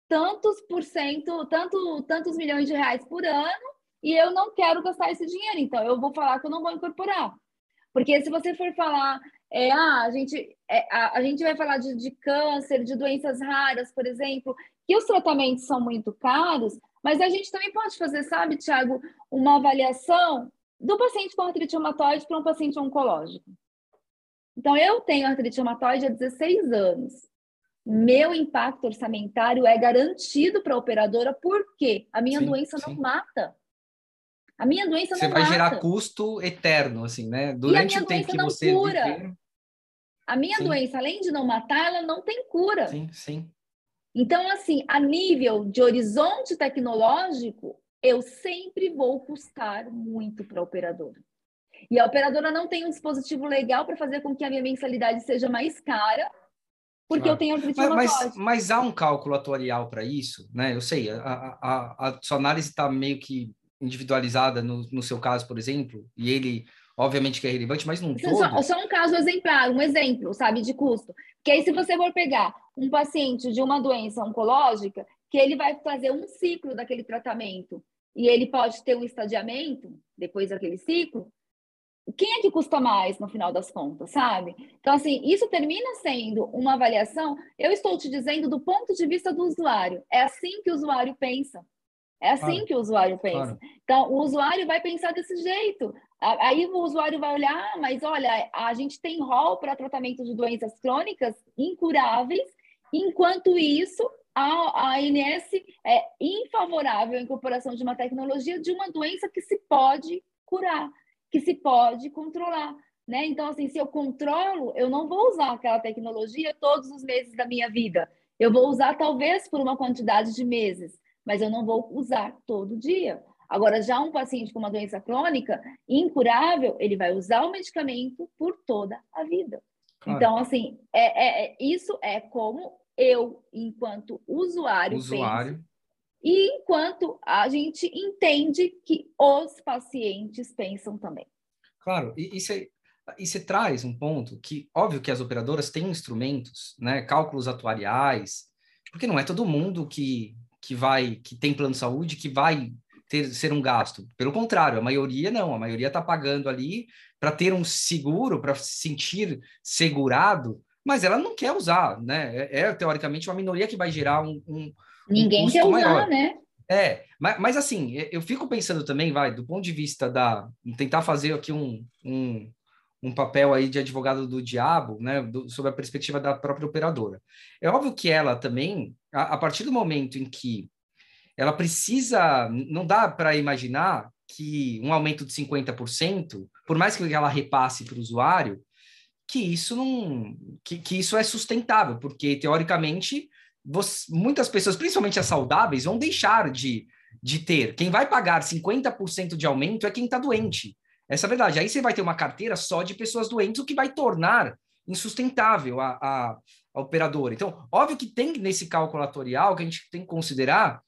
tantos por cento, tanto, tantos milhões de reais por ano, e eu não quero gastar esse dinheiro, então eu vou falar que eu não vou incorporar. Porque se você for falar, é, ah, a, gente, é, a, a gente vai falar de, de câncer, de doenças raras, por exemplo, que os tratamentos são muito caros, mas a gente também pode fazer, sabe, Tiago, uma avaliação do paciente com artrite reumatoide para um paciente oncológico. Então, eu tenho artrite reumatoide há 16 anos. Meu impacto orçamentário é garantido para a operadora porque a minha sim, doença sim. não mata. A minha doença você não vai mata. gerar custo eterno, assim, né? Durante o tempo que você cura. Viver... A minha sim. doença, além de não matar, ela não tem cura. Sim, sim. Então, assim, a nível de horizonte tecnológico, eu sempre vou custar muito para a operadora. E a operadora não tem um dispositivo legal para fazer com que a minha mensalidade seja mais cara, porque eu tenho artrite mas, mas, mas, há um cálculo atuarial para isso, né? Eu sei, a, a, a sua análise está meio que individualizada no, no seu caso, por exemplo, e ele obviamente que é relevante, mas não todo. Só, só um caso exemplar, um exemplo, sabe, de custo. Que aí se você for pegar um paciente de uma doença oncológica, que ele vai fazer um ciclo daquele tratamento e ele pode ter um estadiamento depois daquele ciclo, quem é que custa mais no final das contas, sabe? Então, assim, isso termina sendo uma avaliação. Eu estou te dizendo do ponto de vista do usuário. É assim que o usuário pensa. É assim claro. que o usuário pensa. Claro. Então, o usuário vai pensar desse jeito. Aí o usuário vai olhar, ah, mas olha, a gente tem rol para tratamento de doenças crônicas incuráveis, enquanto isso, a, a ANS é infavorável à incorporação de uma tecnologia de uma doença que se pode curar, que se pode controlar. Né? Então, assim, se eu controlo, eu não vou usar aquela tecnologia todos os meses da minha vida. Eu vou usar talvez por uma quantidade de meses mas eu não vou usar todo dia. Agora, já um paciente com uma doença crônica incurável, ele vai usar o medicamento por toda a vida. Claro. Então, assim, é, é, é, isso é como eu, enquanto usuário, usuário. Penso, e enquanto a gente entende que os pacientes pensam também. Claro, e, e, e você traz um ponto que, óbvio que as operadoras têm instrumentos, né, cálculos atuariais, porque não é todo mundo que que vai, que tem plano de saúde, que vai ter, ser um gasto. Pelo contrário, a maioria não, a maioria está pagando ali para ter um seguro, para se sentir segurado, mas ela não quer usar, né? É, é teoricamente uma minoria que vai gerar um, um ninguém um quer usar, maior. né? É, mas, mas assim, eu fico pensando também, vai, do ponto de vista da tentar fazer aqui um, um, um papel aí de advogado do diabo, né, do, sob a perspectiva da própria operadora. É óbvio que ela também, a, a partir do momento em que ela precisa, não dá para imaginar que um aumento de 50%, por mais que ela repasse para o usuário, que isso não, que, que isso é sustentável, porque teoricamente você, muitas pessoas, principalmente as saudáveis, vão deixar de, de ter. Quem vai pagar 50% de aumento é quem está doente. Essa é a verdade. Aí você vai ter uma carteira só de pessoas doentes, o que vai tornar insustentável a, a, a operadora. Então, óbvio que tem nesse cálculo atorial que a gente tem que considerar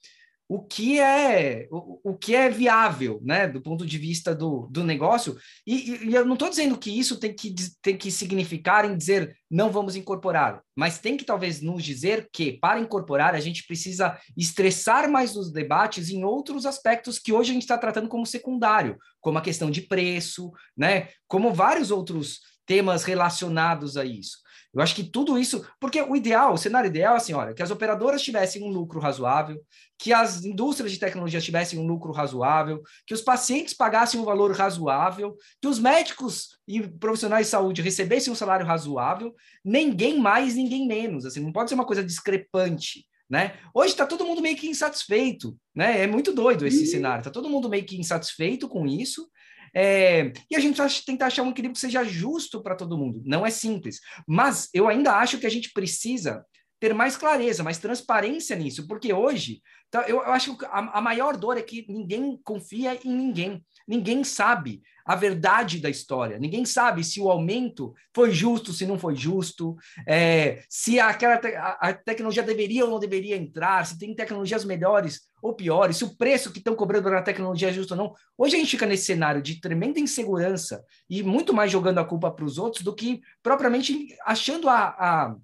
o que é o, o que é viável, né, do ponto de vista do, do negócio. E, e, eu não estou dizendo que isso tem que, tem que significar em dizer não vamos incorporar, mas tem que talvez nos dizer que para incorporar a gente precisa estressar mais os debates em outros aspectos que hoje a gente está tratando como secundário, como a questão de preço, né, como vários outros temas relacionados a isso. Eu acho que tudo isso, porque o ideal, o cenário ideal é assim, olha, que as operadoras tivessem um lucro razoável, que as indústrias de tecnologia tivessem um lucro razoável, que os pacientes pagassem um valor razoável, que os médicos e profissionais de saúde recebessem um salário razoável, ninguém mais, ninguém menos, assim, não pode ser uma coisa discrepante. Né? Hoje está todo mundo meio que insatisfeito, né? É muito doido esse uhum. cenário. Está todo mundo meio que insatisfeito com isso. É, e a gente tentar achar um equilíbrio que seja justo para todo mundo. Não é simples. Mas eu ainda acho que a gente precisa ter mais clareza, mais transparência nisso, porque hoje então, eu, acho que a, maior dor é que ninguém confia em ninguém. Ninguém sabe a verdade da história. Ninguém sabe se o aumento foi justo, se não foi justo, é, se aquela te a, tecnologia deveria ou não deveria entrar, se tem tecnologias melhores ou piores, se o preço que estão cobrando na tecnologia é justo ou não. Hoje a gente fica nesse cenário de tremenda insegurança e muito mais jogando a culpa para os outros do que propriamente achando a, a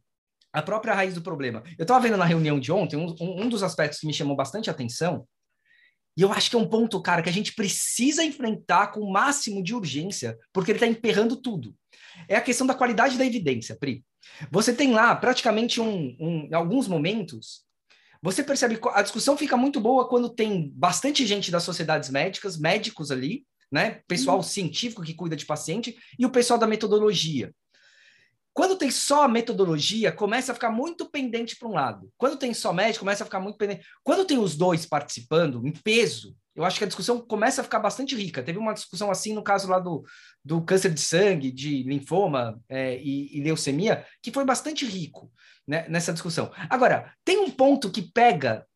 a própria raiz do problema. Eu estava vendo na reunião de ontem um, um, dos aspectos que me chamou bastante atenção, e eu acho que é um ponto, cara, que a gente precisa enfrentar com o máximo de urgência, porque ele está emperrando tudo. É a questão da qualidade da evidência, Pri. Você tem lá praticamente um, um, em alguns momentos, você percebe que a discussão fica muito boa quando tem bastante gente das sociedades médicas, médicos ali, né? Pessoal uhum. científico que cuida de paciente, e o pessoal da metodologia. Quando tem só metodologia, começa a ficar muito pendente para um lado. Quando tem só médico, começa a ficar muito pendente. Quando tem os dois participando, em peso, eu acho que a discussão começa a ficar bastante rica. Teve uma discussão assim no caso lá do, do câncer de sangue, de linfoma é, e, e, leucemia, que foi bastante rico né, nessa discussão. Agora, tem um ponto que pega.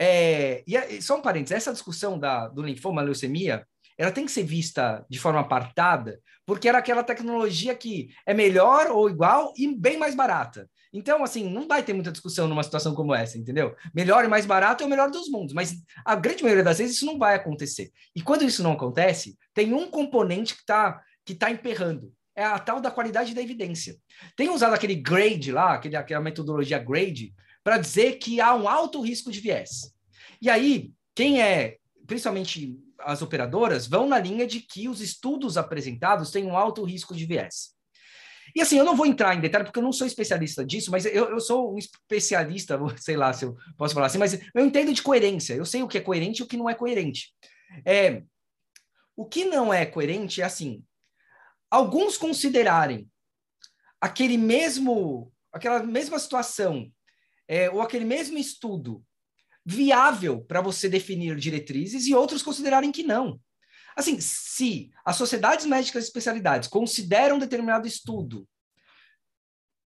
É, e só um parênteses, essa discussão da, do linfoma, leucemia, ela tem que ser vista de forma apartada, porque era aquela tecnologia que é melhor ou igual e bem mais barata. Então, assim, não vai ter muita discussão numa situação como essa, entendeu? Melhor e mais barato é o melhor dos mundos, mas a grande maioria das vezes isso não vai acontecer. E quando isso não acontece, tem um componente que está que tá emperrando. É a tal da qualidade da evidência. Tem usado aquele grade lá, aquele, aquela metodologia grade, para dizer que há um alto risco de viés. E aí, quem é, principalmente as operadoras vão na linha de que os estudos apresentados têm um alto risco de viés. E assim, eu não vou entrar em detalhe, porque eu não sou especialista disso, mas eu, eu sou um especialista, sei lá se eu posso falar assim, mas eu entendo de coerência. Eu sei o que é coerente e o que não é coerente. É, o que não é coerente é assim: alguns considerarem aquele mesmo, aquela mesma situação, é, ou aquele mesmo estudo viável para você definir diretrizes e outros considerarem que não. Assim, se as sociedades médicas de especialidades consideram determinado estudo,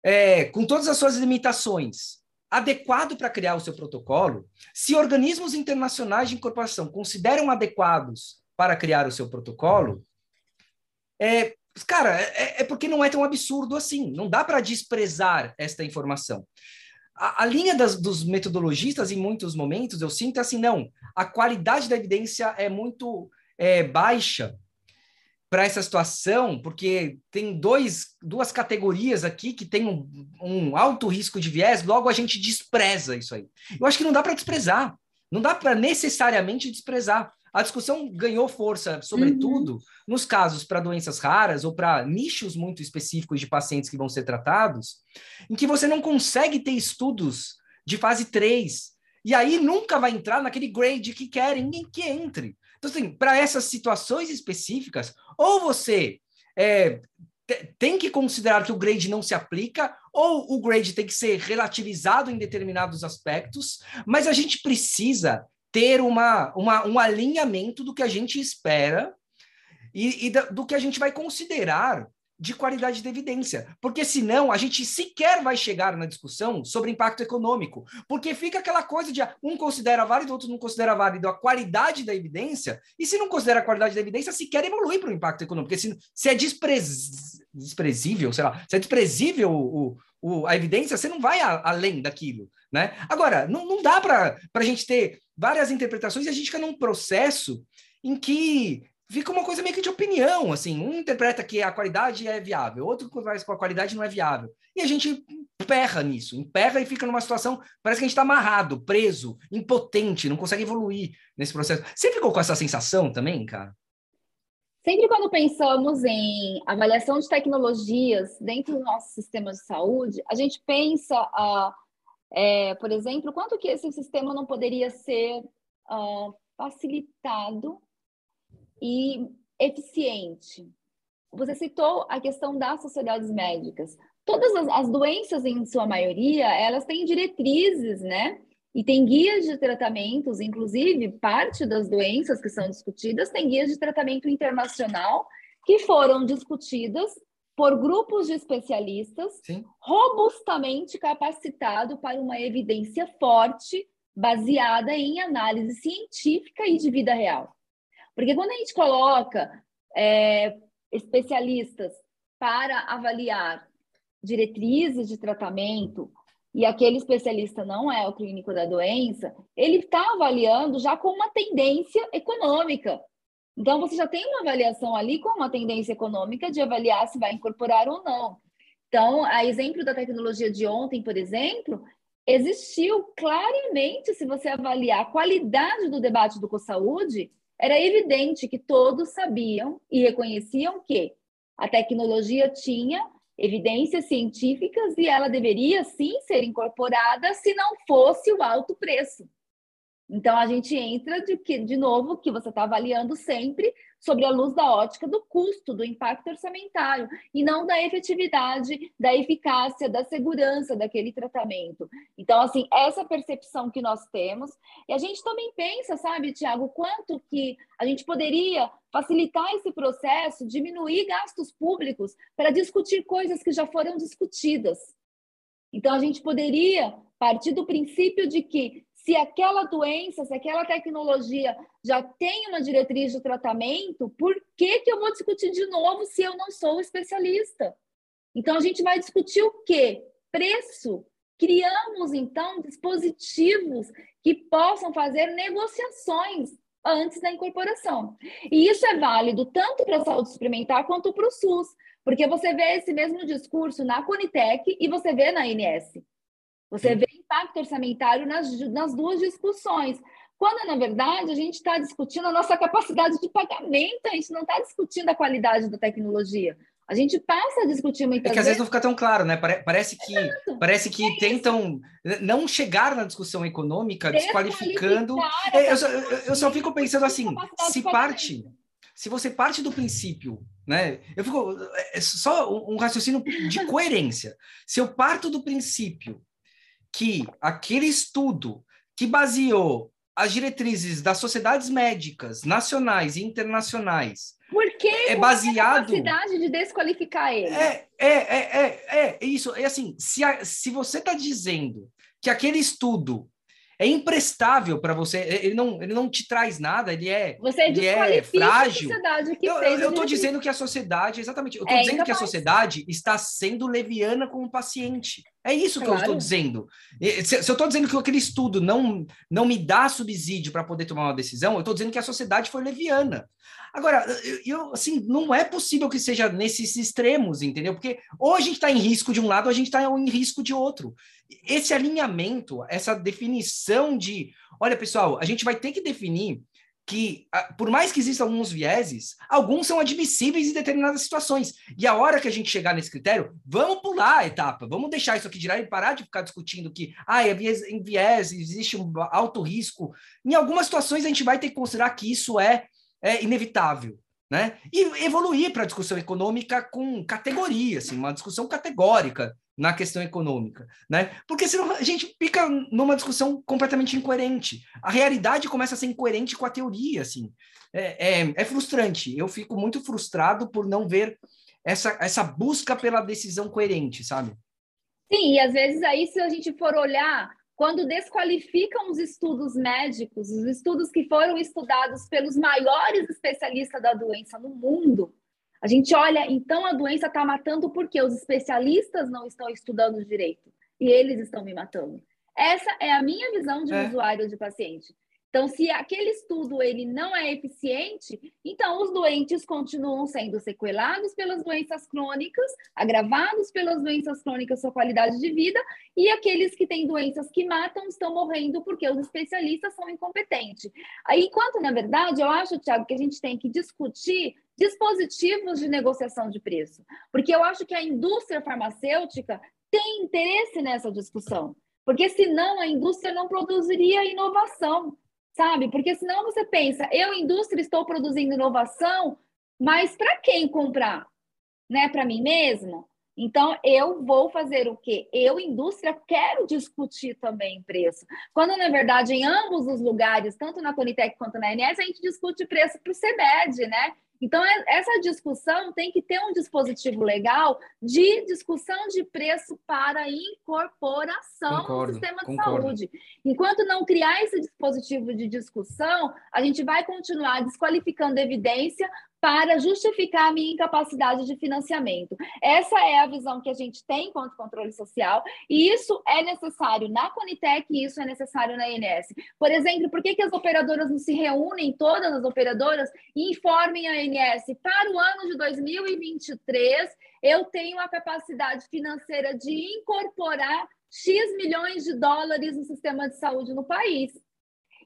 é, com todas as suas limitações, adequado para criar o seu protocolo, se organismos internacionais de incorporação consideram adequados para criar o seu protocolo, é, cara, é, é porque não é tão absurdo assim. Não dá para desprezar esta informação a, a linha das, dos metodologistas, em muitos momentos, eu sinto assim, não, a qualidade da evidência é muito é, baixa para essa situação, porque tem dois, duas categorias aqui que tem um, um, alto risco de viés, logo a gente despreza isso aí. Eu acho que não dá para desprezar, não dá para necessariamente desprezar. A discussão ganhou força, sobretudo, uhum. nos casos para doenças raras ou para nichos muito específicos de pacientes que vão ser tratados, em que você não consegue ter estudos de fase 3. E aí nunca vai entrar naquele grade que querem que entre. Então, assim, para essas situações específicas, ou você é, tem que considerar que o grade não se aplica, ou o grade tem que ser relativizado em determinados aspectos, mas a gente precisa ter uma, uma, um alinhamento do que a gente espera e, e do que a gente vai considerar de qualidade de evidência, porque senão a gente sequer vai chegar na discussão sobre impacto econômico, porque fica aquela coisa de um considera válido, outro não considera válido a qualidade da evidência, e se não considera a qualidade da evidência, sequer evolui para o impacto econômico, porque se, se é desprez, desprezível, sei lá, se é desprezível o, o, a evidência, você não vai a, além daquilo, né? Agora, não, não dá para a gente ter várias interpretações e a gente fica num processo em que fica uma coisa meio que de opinião, assim, um interpreta que a qualidade é viável, outro conversa com a qualidade não é viável. E a gente emperra nisso, emperra e fica numa situação, parece que a gente está amarrado, preso, impotente, não consegue evoluir nesse processo. Você ficou com essa sensação também, cara? Sempre quando pensamos em avaliação de tecnologias dentro do nosso sistema de saúde, a gente pensa, uh, é, por exemplo, quanto que esse sistema não poderia ser uh, facilitado e eficiente. Você citou a questão das sociedades médicas. Todas as, as doenças, em sua maioria, elas têm diretrizes, né? E tem guias de tratamentos, inclusive parte das doenças que são discutidas tem guias de tratamento internacional que foram discutidas por grupos de especialistas Sim. robustamente capacitados para uma evidência forte baseada em análise científica e de vida real. Porque quando a gente coloca é, especialistas para avaliar diretrizes de tratamento, e aquele especialista não é o clínico da doença, ele está avaliando já com uma tendência econômica. Então, você já tem uma avaliação ali com uma tendência econômica de avaliar se vai incorporar ou não. Então, a exemplo da tecnologia de ontem, por exemplo, existiu claramente, se você avaliar a qualidade do debate do CoSaúde, era evidente que todos sabiam e reconheciam que a tecnologia tinha evidências científicas e ela deveria sim ser incorporada se não fosse o alto preço. Então a gente entra de que de novo que você está avaliando sempre sobre a luz da ótica do custo, do impacto orçamentário, e não da efetividade, da eficácia, da segurança daquele tratamento. Então, assim, essa percepção que nós temos, e a gente também pensa, sabe, Tiago, quanto que a gente poderia facilitar esse processo, diminuir gastos públicos para discutir coisas que já foram discutidas. Então, a gente poderia partir do princípio de que se aquela doença, se aquela tecnologia já tem uma diretriz de tratamento, por que, que eu vou discutir de novo se eu não sou especialista? Então, a gente vai discutir o quê? Preço. Criamos, então, dispositivos que possam fazer negociações antes da incorporação. E isso é válido tanto para a saúde suplementar quanto para o SUS, porque você vê esse mesmo discurso na Conitec e você vê na INS. Você vê impacto orçamentário nas, nas duas discussões. Quando, na verdade, a gente está discutindo a nossa capacidade de pagamento, a gente não está discutindo a qualidade da tecnologia. A gente passa a discutir muitas É que às vezes não fica tão claro, né? Parece que, parece que é tentam não chegar na discussão econômica desqualificando. É, eu, só, eu só fico pensando assim: se parte, se você parte do princípio, né? Eu fico. É só um raciocínio de coerência. Se eu parto do princípio que aquele estudo que baseou as diretrizes das sociedades médicas nacionais e internacionais porque é baseado a capacidade de desqualificar ele. É, é, é, é, é isso. É assim, se, a, se você está dizendo que aquele estudo é imprestável para você, ele não, ele não te traz nada, ele é, você ele é frágil. eu, estou dizendo que a sociedade, exatamente, eu estou é dizendo que a sociedade está sendo leviana com o paciente. É isso que claro. eu estou dizendo. Se, se eu estou dizendo que aquele estudo não, não me dá subsídio para poder tomar uma decisão, eu estou dizendo que a sociedade foi leviana. Agora, eu, assim, não é possível que seja nesses extremos, entendeu? Porque ou a gente está em risco de um lado, ou a gente está em risco de outro. Esse alinhamento, essa definição de, olha, pessoal, a gente vai ter que definir que, por mais que existam alguns vieses, alguns são admissíveis em determinadas situações. E a hora que a gente chegar nesse critério, vamos pular a etapa, vamos deixar isso aqui de lado e parar de ficar discutindo que ah, é viés, em viés existe um alto risco. Em algumas situações, a gente vai ter que considerar que isso é é inevitável. Né? E evoluir para a discussão econômica com categoria, assim, uma discussão categórica na questão econômica, né? Porque senão a gente fica numa discussão completamente incoerente. A realidade começa a ser incoerente com a teoria, assim. É, é, é frustrante. Eu fico muito frustrado por não ver essa, essa busca pela decisão coerente, sabe? Sim, e às vezes aí, se a gente for olhar quando desqualificam os estudos médicos, os estudos que foram estudados pelos maiores especialistas da doença no mundo, a gente olha, então a doença está matando porque os especialistas não estão estudando direito e eles estão me matando. Essa é a minha visão de é. usuário de paciente. Então, se aquele estudo ele não é eficiente, então os doentes continuam sendo sequelados pelas doenças crônicas, agravados pelas doenças crônicas sua qualidade de vida, e aqueles que têm doenças que matam estão morrendo porque os especialistas são incompetentes. Aí, enquanto, na verdade, eu acho, Tiago, que a gente tem que discutir dispositivos de negociação de preço, porque eu acho que a indústria farmacêutica tem interesse nessa discussão, porque senão a indústria não produziria inovação sabe? Porque senão você pensa, eu, indústria, estou produzindo inovação, mas para quem comprar? Né? Para mim mesma? Então, eu vou fazer o quê? Eu, indústria, quero discutir também preço. Quando, na verdade, em ambos os lugares, tanto na Conitec quanto na INS, a gente discute preço para o CEBED, né? Então, é, essa discussão tem que ter um dispositivo legal de discussão de preço para incorporação concordo, no sistema concordo. de saúde. Enquanto não criar esse dispositivo de discussão, a gente vai continuar desqualificando evidência para justificar a minha incapacidade de financiamento. Essa é a visão que a gente tem quanto controle social, e isso é necessário na Conitec e isso é necessário na INS. Por exemplo, por que, que as operadoras não se reúnem, todas as operadoras, e informem a INS para o ano de 2023 eu tenho a capacidade financeira de incorporar X milhões de dólares no sistema de saúde no país.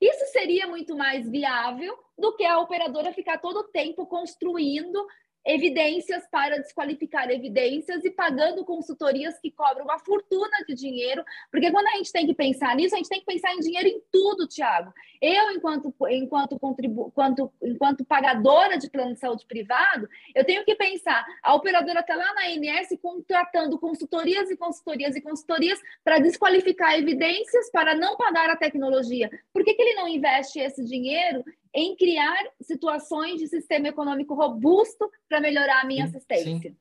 Isso seria muito mais viável do que a operadora ficar todo o tempo construindo evidências para desqualificar evidências e pagando consultorias que cobram uma fortuna de dinheiro, porque quando a gente tem que pensar nisso, a gente tem que pensar em dinheiro em tudo, Tiago. Eu, enquanto, enquanto, contribu enquanto, enquanto pagadora de plano de saúde privado, eu tenho que pensar, a operadora está lá na ANS contratando consultorias e consultorias e consultorias para desqualificar evidências, para não pagar a tecnologia. Por que, que ele não investe esse dinheiro em criar situações de sistema econômico robusto para melhorar a minha sim, assistência. Sim.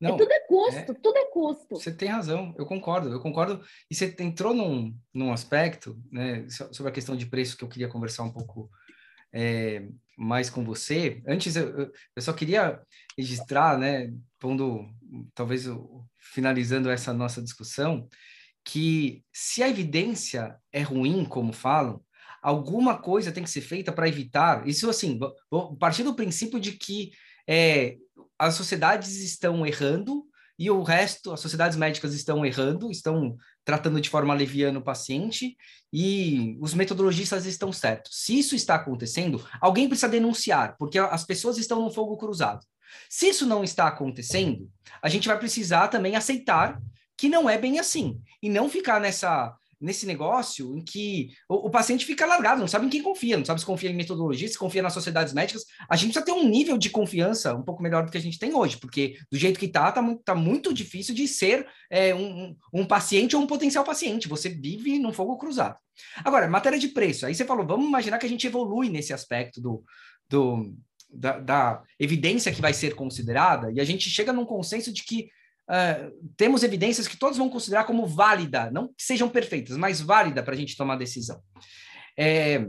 Não, tudo é custo, é, tudo é custo. Você tem razão, eu concordo, eu concordo. E você entrou num, num aspecto, né, sobre a questão de preço que eu queria conversar um pouco é, mais com você. Antes, eu, eu só queria registrar, né, pondo, talvez finalizando essa nossa discussão, que se a evidência é ruim, como falam, alguma coisa tem que ser feita para evitar. Isso, assim, partir do princípio de que é, as sociedades estão errando e o resto, as sociedades médicas estão errando, estão tratando de forma leviana o paciente e os metodologistas estão certos. Se isso está acontecendo, alguém precisa denunciar, porque as pessoas estão no fogo cruzado. Se isso não está acontecendo, a gente vai precisar também aceitar que não é bem assim e não ficar nessa nesse negócio em que o, o, paciente fica largado, não sabe em quem confia, não sabe se confia em metodologia, se confia nas sociedades médicas. A gente precisa ter um nível de confiança um pouco melhor do que a gente tem hoje, porque do jeito que está, está tá muito difícil de ser é, um, um paciente ou um potencial paciente. Você vive num fogo cruzado. Agora, matéria de preço. Aí você falou, vamos imaginar que a gente evolui nesse aspecto do, do da, da, evidência que vai ser considerada, e a gente chega num consenso de que uh, temos evidências que todos vão considerar como válida, não que sejam perfeitas, mas válida para a gente tomar decisão. É,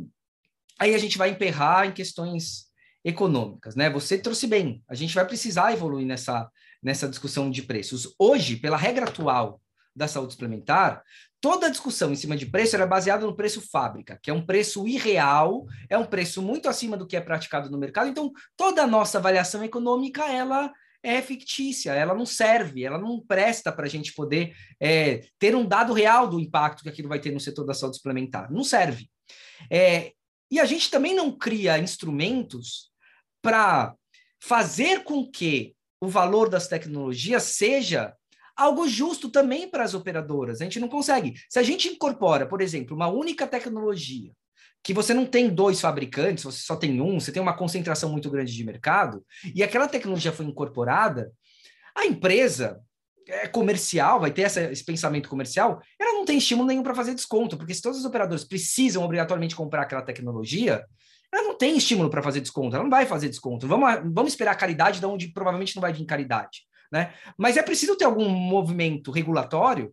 aí a gente vai emperrar em questões econômicas, né? Você trouxe bem, a gente vai precisar evoluir nessa, nessa discussão de preços. Hoje, pela regra atual da saúde suplementar, toda a discussão em cima de preço era baseada no preço fábrica, que é um preço irreal, é um preço muito acima do que é praticado no mercado. Então, toda a nossa avaliação econômica, ela é fictícia, ela não serve, ela não presta para a gente poder é, ter um dado real do impacto que aquilo vai ter no setor da saúde suplementar. Não serve. É, e a gente também não cria instrumentos para fazer com que o valor das tecnologias seja algo justo também para as operadoras. A gente não consegue. Se a gente incorpora, por exemplo, uma única tecnologia que você não tem dois fabricantes, você só tem um, você tem uma concentração muito grande de mercado, e aquela tecnologia foi incorporada, a empresa é comercial, vai ter essa, esse pensamento comercial, ela não tem estímulo nenhum para fazer desconto, porque se todos os operadores precisam obrigatoriamente comprar aquela tecnologia, ela não tem estímulo para fazer desconto, ela não vai fazer desconto. Vamos, vamos esperar caridade de onde provavelmente não vai vir caridade. Né? Mas é preciso ter algum movimento regulatório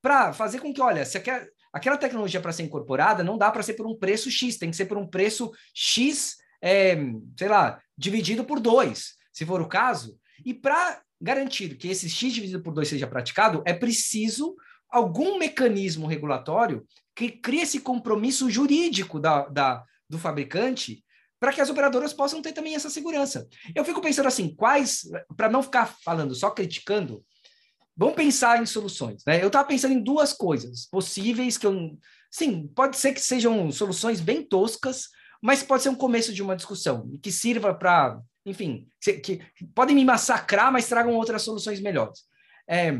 para fazer com que, olha, se aquela, aquela tecnologia para ser incorporada não dá para ser por um preço X, tem que ser por um preço X, é, sei lá, dividido por dois, se for o caso. E para garantir que esse X dividido por dois seja praticado, é preciso algum mecanismo regulatório que cria esse compromisso jurídico da, da do fabricante para que as operadoras possam ter também essa segurança. Eu fico pensando assim, quais, para não ficar falando só criticando, vamos pensar em soluções. Né? Eu estava pensando em duas coisas possíveis que eu. Sim, pode ser que sejam soluções bem toscas, mas pode ser um começo de uma discussão e que sirva para, enfim, que, podem me massacrar, mas tragam outras soluções melhores. É,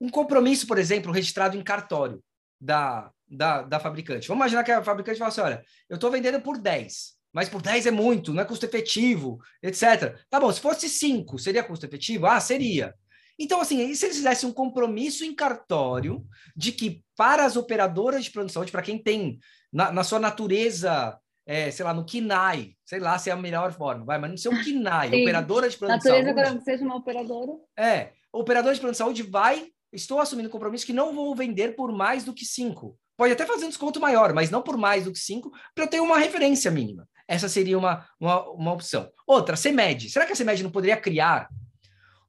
um compromisso, por exemplo, registrado em cartório da, da, da fabricante. Vamos imaginar que a fabricante fala assim: olha, eu estou vendendo por 10 mas por 10 é muito, não é custo efetivo, etc. Tá bom, se fosse 5, seria custo efetivo? Ah, seria. Então, assim, e se eles fizessem um compromisso em cartório de que para as operadoras de plano de saúde, para quem tem na, na sua natureza, é, sei lá, no KINAI, sei lá se é a melhor forma, vai, mas no seu KINAI, Sim. operadora de plano natureza de saúde. Natureza, seja uma operadora. É, operadora de plano de saúde vai, estou assumindo compromisso que não vou vender por mais do que 5. Pode até fazer um desconto maior, mas não por mais do que 5, para eu ter uma referência mínima. Essa seria uma, uma, uma opção. Outra, CEMED. Será que a CEMED não poderia criar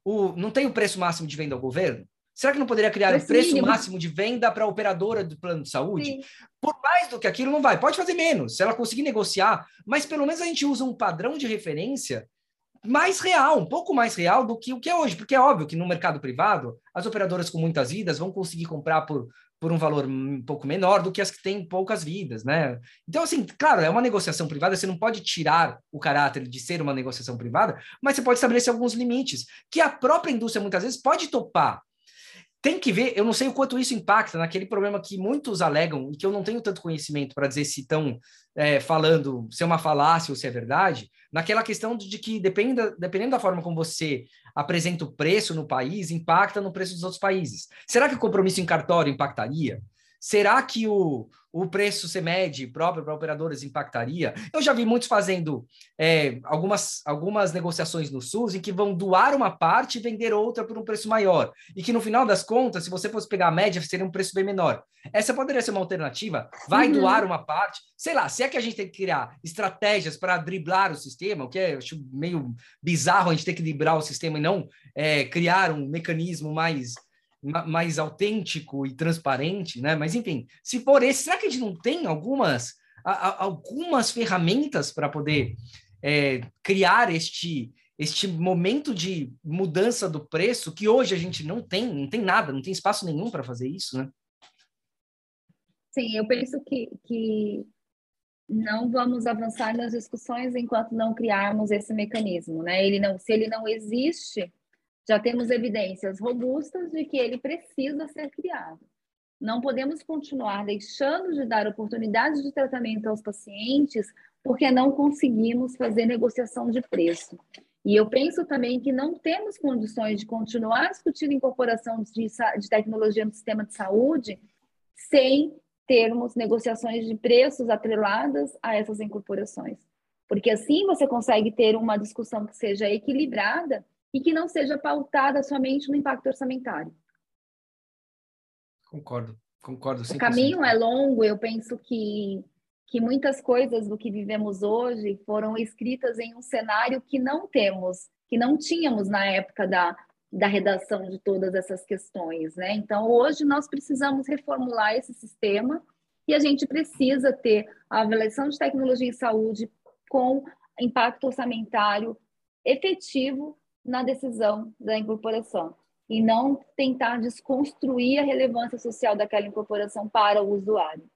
o. Não tem o preço máximo de venda ao governo? Será que não poderia criar o preço mínimo. máximo de venda para a operadora do plano de saúde? Sim. Por mais do que aquilo não vai. Pode fazer menos, se ela conseguir negociar, mas pelo menos a gente usa um padrão de referência mais real, um pouco mais real do que o que é hoje, porque é óbvio que no mercado privado, as operadoras com muitas vidas vão conseguir comprar por por um valor um pouco menor do que as que têm poucas vidas, né? Então, assim, claro, é uma negociação privada, você não pode tirar o caráter de ser uma negociação privada, mas você pode estabelecer alguns limites que a própria indústria muitas vezes pode topar. Tem que ver, eu não sei o quanto isso impacta naquele problema que muitos alegam e que eu não tenho tanto conhecimento para dizer se estão é, falando se é uma falácia ou se é verdade, naquela questão de que dependa, dependendo da forma como você apresenta o preço no país, impacta no preço dos outros países. Será que o compromisso em cartório impactaria? Será que o, o preço CEMED próprio para operadoras impactaria? Eu já vi muitos fazendo é, algumas, algumas negociações no SUS em que vão doar uma parte e vender outra por um preço maior. E que no final das contas, se você fosse pegar a média, seria um preço bem menor. Essa poderia ser uma alternativa? Vai uhum. doar uma parte? Sei lá, se é que a gente tem que criar estratégias para driblar o sistema, o que é acho meio bizarro a gente ter que driblar o sistema e não é, criar um mecanismo mais mais autêntico e transparente, né? Mas enfim, se for esse, será que a gente não tem algumas a, algumas ferramentas para poder é, criar este este momento de mudança do preço que hoje a gente não tem, não tem nada, não tem espaço nenhum para fazer isso, né? Sim, eu penso que, que não vamos avançar nas discussões enquanto não criarmos esse mecanismo, né? Ele não, se ele não existe, já temos evidências robustas de que ele precisa ser criado. Não podemos continuar deixando de dar oportunidades de tratamento aos pacientes porque não conseguimos fazer negociação de preço. E eu penso também que não temos condições de continuar discutindo incorporação de, de tecnologia no sistema de saúde sem termos negociações de preços atreladas a essas incorporações. Porque assim você consegue ter uma discussão que seja equilibrada e que não seja pautada somente no impacto orçamentário. Concordo, concordo. 100%. O caminho é longo, eu penso que, que muitas coisas do que vivemos hoje foram escritas em um cenário que não temos, que não tínhamos na época da, da redação de todas essas questões, né? Então, hoje nós precisamos reformular esse sistema e a gente precisa ter a avaliação de tecnologia em saúde com impacto orçamentário efetivo na decisão da incorporação e não tentar desconstruir a relevância social daquela incorporação para o usuário.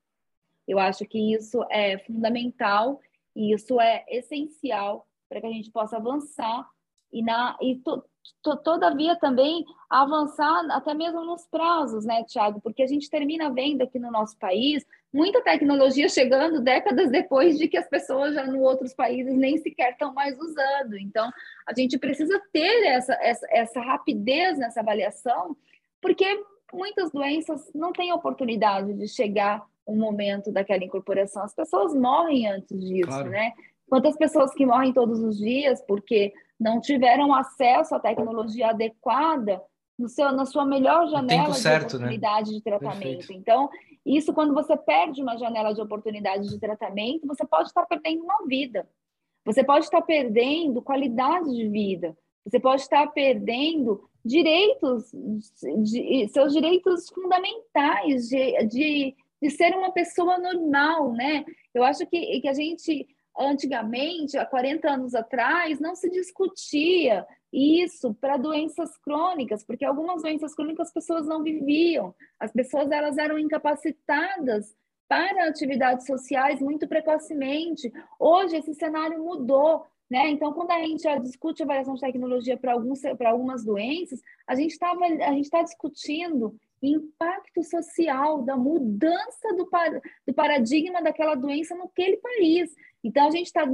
Eu acho que isso é fundamental e isso é essencial para que a gente possa avançar e, na, e to, to, todavia também avançar até mesmo nos prazos, né, Tiago? Porque a gente termina vendo aqui no nosso país muita tecnologia chegando décadas depois de que as pessoas já em outros países nem sequer estão mais usando. Então, a gente precisa ter essa, essa, essa rapidez nessa avaliação, porque muitas doenças não têm oportunidade de chegar um momento daquela incorporação. As pessoas morrem antes disso, claro. né? Quantas pessoas que morrem todos os dias porque não tiveram acesso à tecnologia adequada no seu, na sua melhor janela certo, de né? oportunidade né? de tratamento. Perfeito. Então, isso quando você perde uma janela de oportunidade de tratamento, você pode estar perdendo uma vida. Você pode estar perdendo qualidade de vida. Você pode estar perdendo direitos, de, seus direitos fundamentais de, de, de ser uma pessoa normal, né? Eu acho que, que a gente, antigamente, há 40 anos atrás, não se discutia isso para doenças crônicas, porque algumas doenças crônicas as pessoas não viviam, as pessoas elas eram incapacitadas para atividades sociais muito precocemente. Hoje esse cenário mudou. Né? Então, quando a gente discute a variação de tecnologia para algumas doenças, a gente está tá discutindo impacto social da mudança do, par, do paradigma daquela doença naquele país. Então, a gente está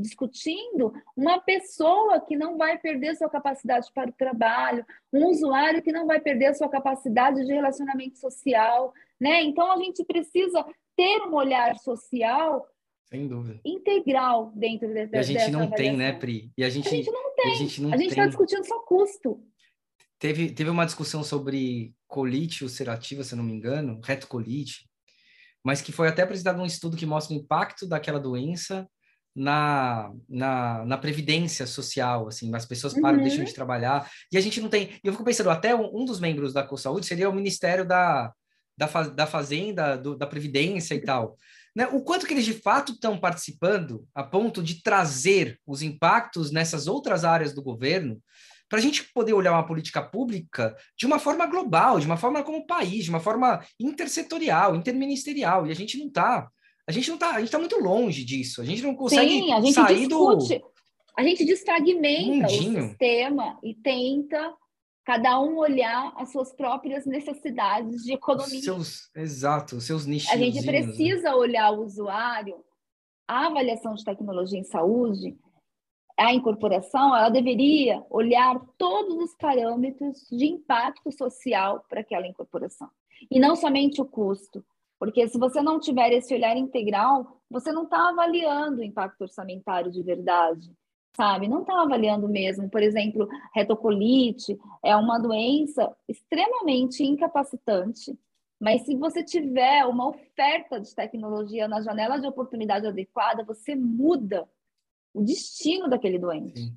discutindo uma pessoa que não vai perder sua capacidade para o trabalho, um usuário que não vai perder sua capacidade de relacionamento social. Né? Então, a gente precisa ter um olhar social sem dúvida. Integral dentro dessa E a gente não tem, né, Pri? E a gente, a gente não tem. A gente está discutindo só custo. Teve, teve uma discussão sobre colite ulcerativa, se eu não me engano, retocolite, mas que foi até apresentado um estudo que mostra o impacto daquela doença na, na, na previdência social, assim, as pessoas param, uhum. deixam de trabalhar, e a gente não tem... Eu fico pensando, até um, um dos membros da CoSaúde seria o Ministério da, da, da Fazenda, do, da Previdência e tal né, o quanto que eles de fato estão participando a ponto de trazer os impactos nessas outras áreas do governo para a gente poder olhar uma política pública de uma forma global, de uma forma como país, de uma forma intersetorial, interministerial, e a gente não está. A gente não está, a gente está muito longe disso. A gente não consegue Sim, a gente sair discute, do. A gente desfragmenta Mundinho. o sistema e tenta cada um olhar as suas próprias necessidades de economia. Seus, exato, seus nichos. A gente né? precisa né? olhar o usuário. A avaliação de tecnologia em saúde, a incorporação, ela deveria olhar todos os parâmetros de impacto social para aquela incorporação. E não somente o custo. Porque se você não tiver esse olhar integral, você não está avaliando o impacto orçamentário de verdade sabe? Não está avaliando mesmo. Por exemplo, retocolite é uma doença extremamente incapacitante, mas se você tiver uma oferta de tecnologia na janela de oportunidade adequada, você muda o destino daquele doente.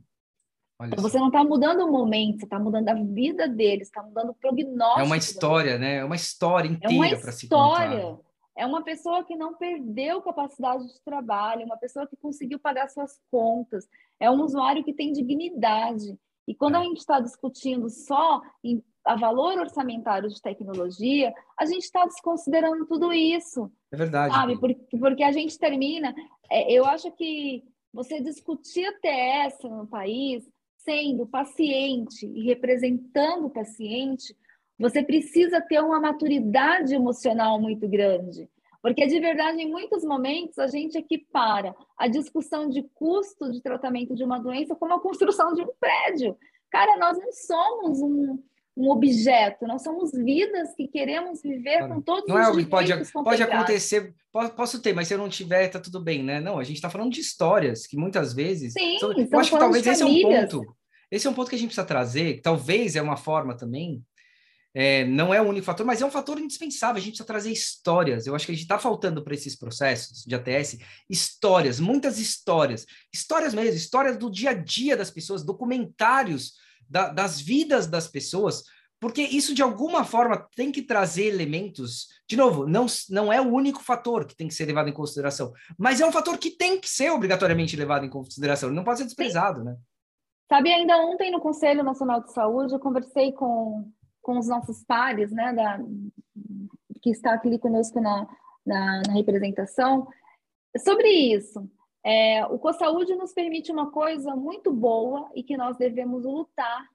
Então, você não está mudando o momento, você está mudando a vida deles, está mudando o prognóstico. É uma história, né? É uma história inteira para se contar. É uma história. É uma pessoa que não perdeu capacidade de trabalho, uma pessoa que conseguiu pagar suas contas, é um usuário que tem dignidade. E quando a é. gente está discutindo só em a valor orçamentário de tecnologia, a gente está desconsiderando tudo isso. É verdade. Sabe? Porque, porque a gente termina. É, eu acho que você discutir a TS no país, sendo paciente e representando o paciente, você precisa ter uma maturidade emocional muito grande. Porque, de verdade, em muitos momentos, a gente equipara a discussão de custo de tratamento de uma doença como a construção de um prédio. Cara, nós não somos um, um objeto, nós somos vidas que queremos viver com todos não os é algo que pode, pode acontecer, posso ter, mas se eu não tiver, tá tudo bem, né? Não, a gente está falando de histórias que muitas vezes. Sim, são, eu acho que talvez esse é um ponto. Esse é um ponto que a gente precisa trazer, talvez é uma forma também é, não é o único fator, mas é um fator indispensável. A gente precisa trazer histórias. Eu acho que a gente está faltando para esses processos de ATS histórias, muitas histórias, histórias mesmo, histórias do dia a dia das pessoas, documentários da, das vidas das pessoas, porque isso de alguma forma tem que trazer elementos. De novo, não, não é o único fator que tem que ser levado em consideração, mas é um fator que tem que ser obrigatoriamente levado em consideração. Não pode ser desprezado, Sim. né? Sabe, ainda ontem no Conselho Nacional de Saúde eu conversei com com os nossos pares, né, da, que está aqui conosco na, na, na representação, sobre isso. É, o CoSaúde nos permite uma coisa muito boa e que nós devemos lutar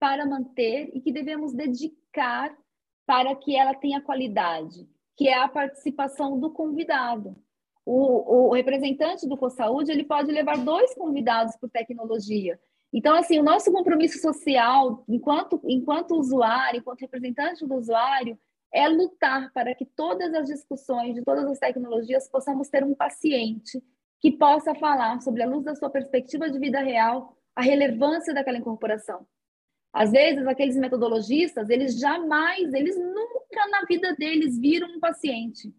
para manter e que devemos dedicar para que ela tenha qualidade, que é a participação do convidado. O, o representante do CoSaúde ele pode levar dois convidados por tecnologia então, assim, o nosso compromisso social, enquanto, enquanto usuário, enquanto representante do usuário, é lutar para que todas as discussões de todas as tecnologias possamos ter um paciente que possa falar sobre a luz da sua perspectiva de vida real, a relevância daquela incorporação. Às vezes, aqueles metodologistas, eles jamais, eles nunca na vida deles viram um paciente.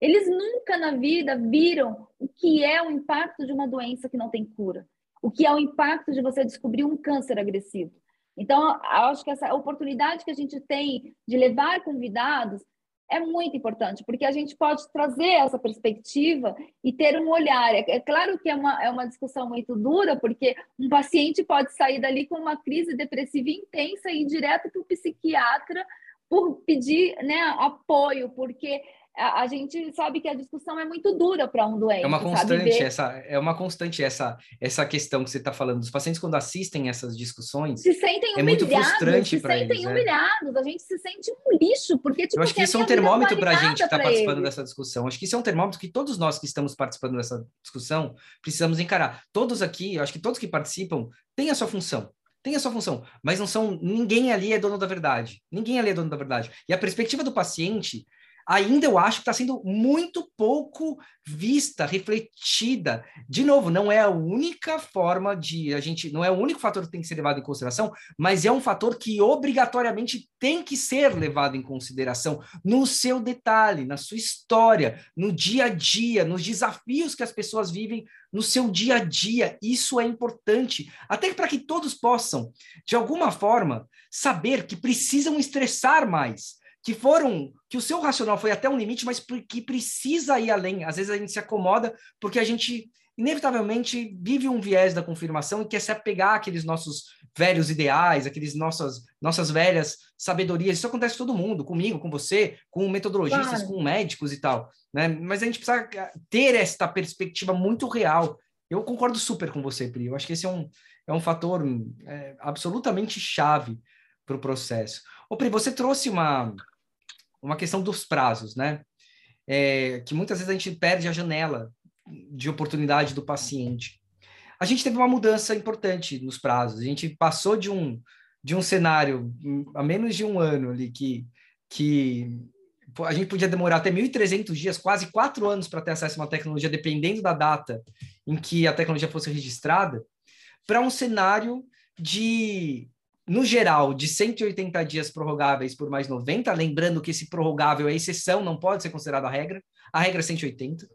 Eles nunca na vida viram o que é o impacto de uma doença que não tem cura o que é o impacto de você descobrir um câncer agressivo. Então, acho que essa oportunidade que a gente tem de levar convidados é muito importante, porque a gente pode trazer essa perspectiva e ter um olhar. É, é, claro que é uma, é uma discussão muito dura, porque um paciente pode sair dali com uma crise depressiva intensa e ir direto para o psiquiatra por pedir né, apoio, porque a, a, gente sabe que a discussão é muito dura para um doente. É uma constante essa, é uma constante essa essa questão que você está falando. Os pacientes quando assistem essas discussões se sentem é humilhados, muito frustrante para eles. Se sentem é. humilhados, a gente se sente um lixo porque tipo, eu acho que isso é um termômetro para a gente que está participando eles. dessa discussão. Acho que isso é um termômetro que todos nós que estamos participando dessa discussão precisamos encarar. Todos aqui, acho que todos que participam têm a sua função tem a sua função, mas não são ninguém ali é dono da verdade. Ninguém ali é dono da verdade. E a perspectiva do paciente ainda eu acho que está sendo muito pouco vista, refletida. De novo, não é a única forma de a gente, não é o único fator que tem que ser levado em consideração, mas é um fator que obrigatoriamente tem que ser levado em consideração no seu detalhe, na sua história, no dia a dia, nos desafios que as pessoas vivem no seu dia a dia. Isso é importante, até para que todos possam, de alguma forma, saber que precisam estressar mais que foram que o seu racional foi até um limite, mas que precisa ir além. Às vezes a gente se acomoda porque a gente inevitavelmente vive um viés da confirmação e quer se apegar àqueles nossos velhos ideais, aqueles nossas nossas velhas sabedorias. Isso acontece com todo mundo, comigo, com você, com metodologistas, claro. com médicos e tal, né? Mas a gente precisa ter esta perspectiva muito real. Eu concordo super com você, Pri. Eu acho que esse é um, é um fator é, absolutamente chave para o processo. Ô, Pri, você trouxe uma, uma questão dos prazos, né? É, que muitas vezes a gente perde a janela de oportunidade do paciente. A gente teve uma mudança importante nos prazos. A gente passou de um de um cenário a menos de um ano ali que que a gente podia demorar até 1.300 dias, quase quatro anos para ter acesso a uma tecnologia, dependendo da data em que a tecnologia fosse registrada, para um cenário de no geral, de 180 dias prorrogáveis por mais 90, lembrando que esse prorrogável é exceção, não pode ser considerado a regra, a regra é 180.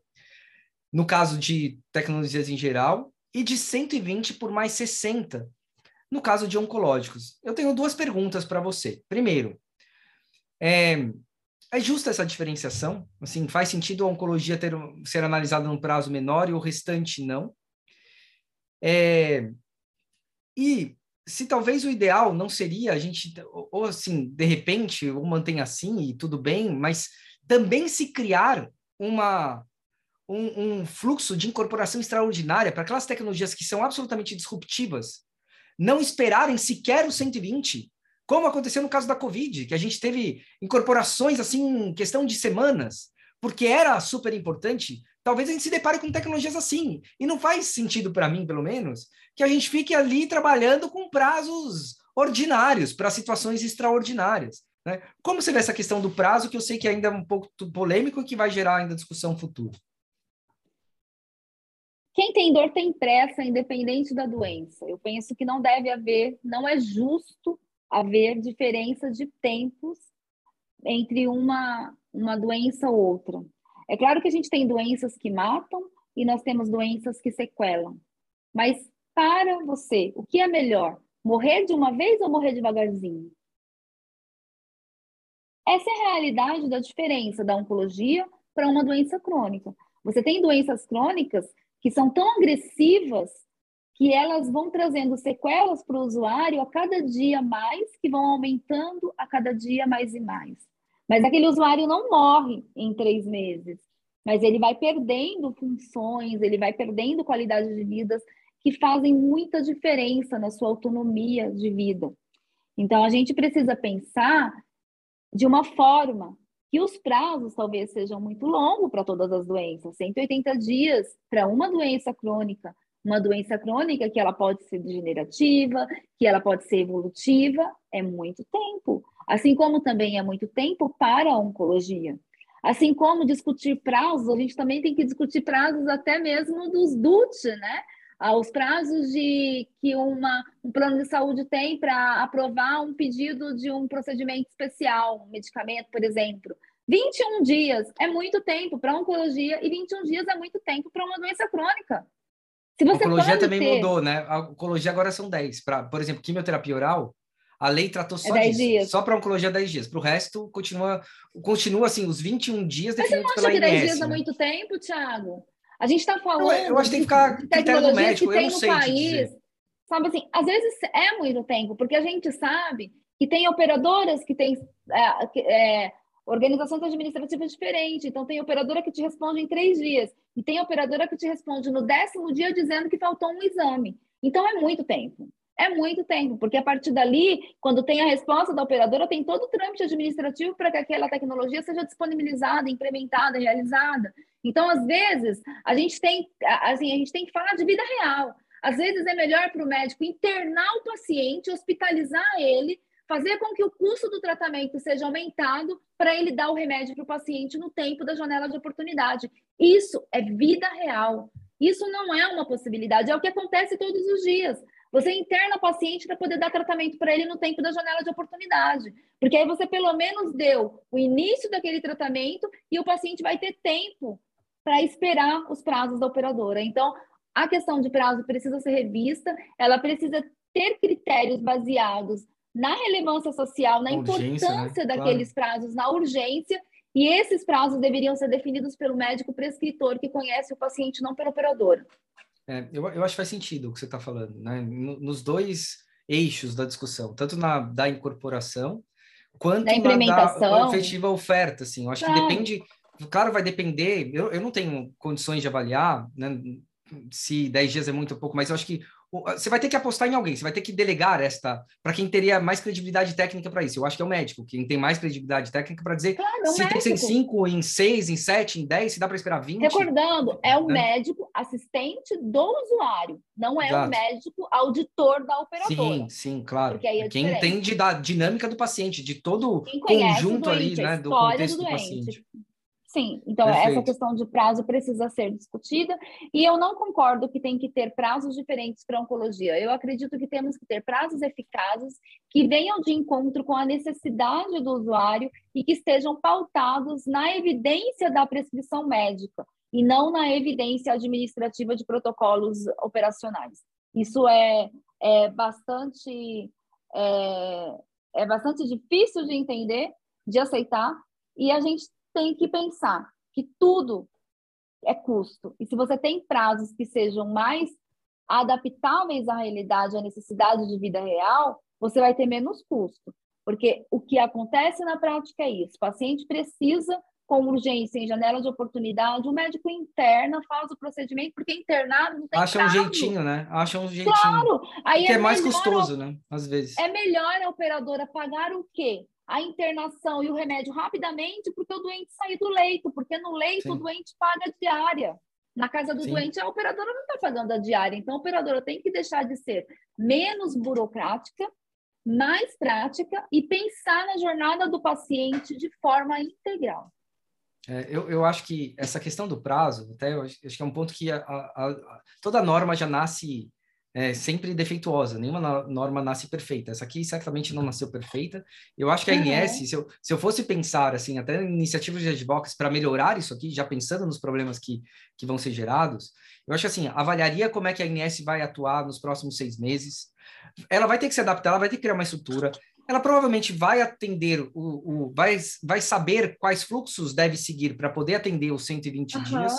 No caso de tecnologias em geral, e de 120 por mais 60, no caso de oncológicos. Eu tenho duas perguntas para você. Primeiro, é, é justa essa diferenciação? Assim, faz sentido a oncologia ter, ser analisada num prazo menor e o restante não? É, e se talvez o ideal não seria a gente, ou assim, de repente, ou mantém assim e tudo bem, mas também se criar uma, um, um fluxo de incorporação extraordinária para aquelas tecnologias que são absolutamente disruptivas, não esperarem sequer o 120, como aconteceu no caso da Covid, que a gente teve incorporações assim em questão de semanas, porque era super importante, talvez a gente se depare com tecnologias assim. E não faz sentido para mim, pelo menos, que a gente fique ali trabalhando com prazos ordinários para situações extraordinárias. Né? Como você vê essa questão do prazo, que eu sei que ainda é um pouco polêmico e que vai gerar ainda discussão futura? Quem tem dor tem pressa, independente da doença. Eu penso que não deve haver, não é justo haver diferença de tempos entre uma, uma doença ou outra. É claro que a gente tem doenças que matam e nós temos doenças que sequelam. Mas para você, o que é melhor? Morrer de uma vez ou morrer devagarzinho? Essa é a realidade da diferença da oncologia para uma doença crônica. Você tem doenças crônicas que são tão agressivas que elas vão trazendo sequelas para o usuário a cada dia mais, que vão aumentando a cada dia mais e mais. Mas aquele usuário não morre em três meses, mas ele vai perdendo funções, ele vai perdendo qualidade de vida que fazem muita diferença na sua autonomia de vida. Então, a gente precisa pensar de uma forma que os prazos talvez sejam muito longos para todas as doenças, 180 dias para uma doença crônica, uma doença crônica que ela pode ser degenerativa, que ela pode ser evolutiva, é muito tempo. Assim como também é muito tempo para a oncologia. Assim como discutir prazos, a gente também tem que discutir prazos até mesmo dos DUT, né? Os prazos de que uma, um plano de saúde tem para aprovar um pedido de um procedimento especial, um medicamento, por exemplo. 21 dias é muito tempo para oncologia e 21 dias é muito tempo para uma doença crônica. Se você a oncologia também ter... mudou, né? A oncologia agora são 10. Pra, por exemplo, quimioterapia oral, a lei tratou só é disso. Dias. Só para oncologia 10 dias. Para o resto, continua, continua assim, os 21 dias Mas definidos você não pela acha que 10 INS. dias né? é muito tempo, Thiago? A gente está falando Eu, eu acho que tem que ficar de critério médico, que eu não no sei país. Sabe assim, às vezes é muito tempo, porque a gente sabe que tem operadoras que têm é, é, organizações administrativas diferentes. Então, tem operadora que te responde em três dias, e tem operadora que te responde no décimo dia dizendo que faltou um exame. Então, é muito tempo. É muito tempo, porque a partir dali, quando tem a resposta da operadora, tem todo o trâmite administrativo para que aquela tecnologia seja disponibilizada, implementada, realizada. Então, às vezes, a gente tem, assim, a gente tem que falar de vida real. Às vezes é melhor para o médico internar o paciente, hospitalizar ele, fazer com que o custo do tratamento seja aumentado para ele dar o remédio para o paciente no tempo da janela de oportunidade. Isso é vida real. Isso não é uma possibilidade, é o que acontece todos os dias. Você interna o paciente para poder dar tratamento para ele no tempo da janela de oportunidade. Porque aí você pelo menos deu o início daquele tratamento e o paciente vai ter tempo para esperar os prazos da operadora. Então, a questão de prazo precisa ser revista, ela precisa ter critérios baseados na relevância social, na Urgência, né? importância Claro. daqueles prazos, na urgência, e esses prazos deveriam ser definidos pelo médico prescritor que conhece o paciente, não pela operadora. É, eu, eu acho que faz sentido o que você está falando, né? No- nos dois eixos da discussão, tanto na da incorporação quanto Da na implementação. da efetiva oferta, assim. Eu acho que Claro. depende, claro, vai depender. Eu, eu não tenho condições de avaliar, né? Se 10 dias é muito ou pouco, mas eu acho que você vai ter que apostar em alguém, você vai ter que delegar esta para quem teria mais credibilidade técnica para isso. Eu acho que é o médico, quem tem mais credibilidade técnica para dizer Claro, é se tem que ser em médico. 5, em 6, em 7, em 10, se dá para esperar 20. Recordando, é o né? médico assistente do usuário, não é Exato. o médico auditor da operadora. Sim, sim, claro. Aí é Quem entende da dinâmica do paciente, de todo o conjunto ali, doente, a né, do contexto do do, paciente. Sim, então essa Perfeito. questão de prazo precisa ser discutida e eu não concordo que tem que ter prazos diferentes para oncologia. Eu acredito que temos que ter prazos eficazes que venham de encontro com a necessidade do usuário e que estejam pautados na evidência da prescrição médica e não na evidência administrativa de protocolos operacionais. Isso é, é bastante é, é bastante difícil de entender, de aceitar, e a gente tem que pensar que tudo é custo. E se você tem prazos que sejam mais adaptáveis à realidade, à necessidade de vida real, você vai ter menos custo. Porque o que acontece na prática é isso: o paciente precisa, com urgência, em janela de oportunidade, o médico interna, faz o procedimento, porque internado não tem Acha um jeitinho, né? Acha um jeitinho. Claro! Aí é, é mais custoso, né? Às vezes. é melhor a operadora pagar o quê? A internação e o remédio rapidamente, porque o doente sair do leito, porque no leito Sim. o doente paga a diária. Na casa do Sim. doente, a operadora não está pagando a diária. Então, a operadora tem que deixar de ser menos burocrática, mais prática e pensar na jornada do paciente de forma integral. É, eu, eu acho que essa questão do prazo, até eu acho, acho que é um ponto que a, a- a- toda norma já nasce é, sempre defeituosa, nenhuma no- norma nasce perfeita. Essa aqui certamente não nasceu perfeita. Eu acho que a Uhum. INS, se eu, se eu fosse pensar assim, até em iniciativas de advocacy para melhorar isso aqui, já pensando nos problemas que, que vão ser gerados, eu acho que assim, avaliaria como é que a INS vai atuar nos próximos seis meses. Ela vai ter que se adaptar, ela vai ter que criar uma estrutura. Ela provavelmente vai atender o, o vai, vai saber quais fluxos deve seguir para poder atender os 120 dias.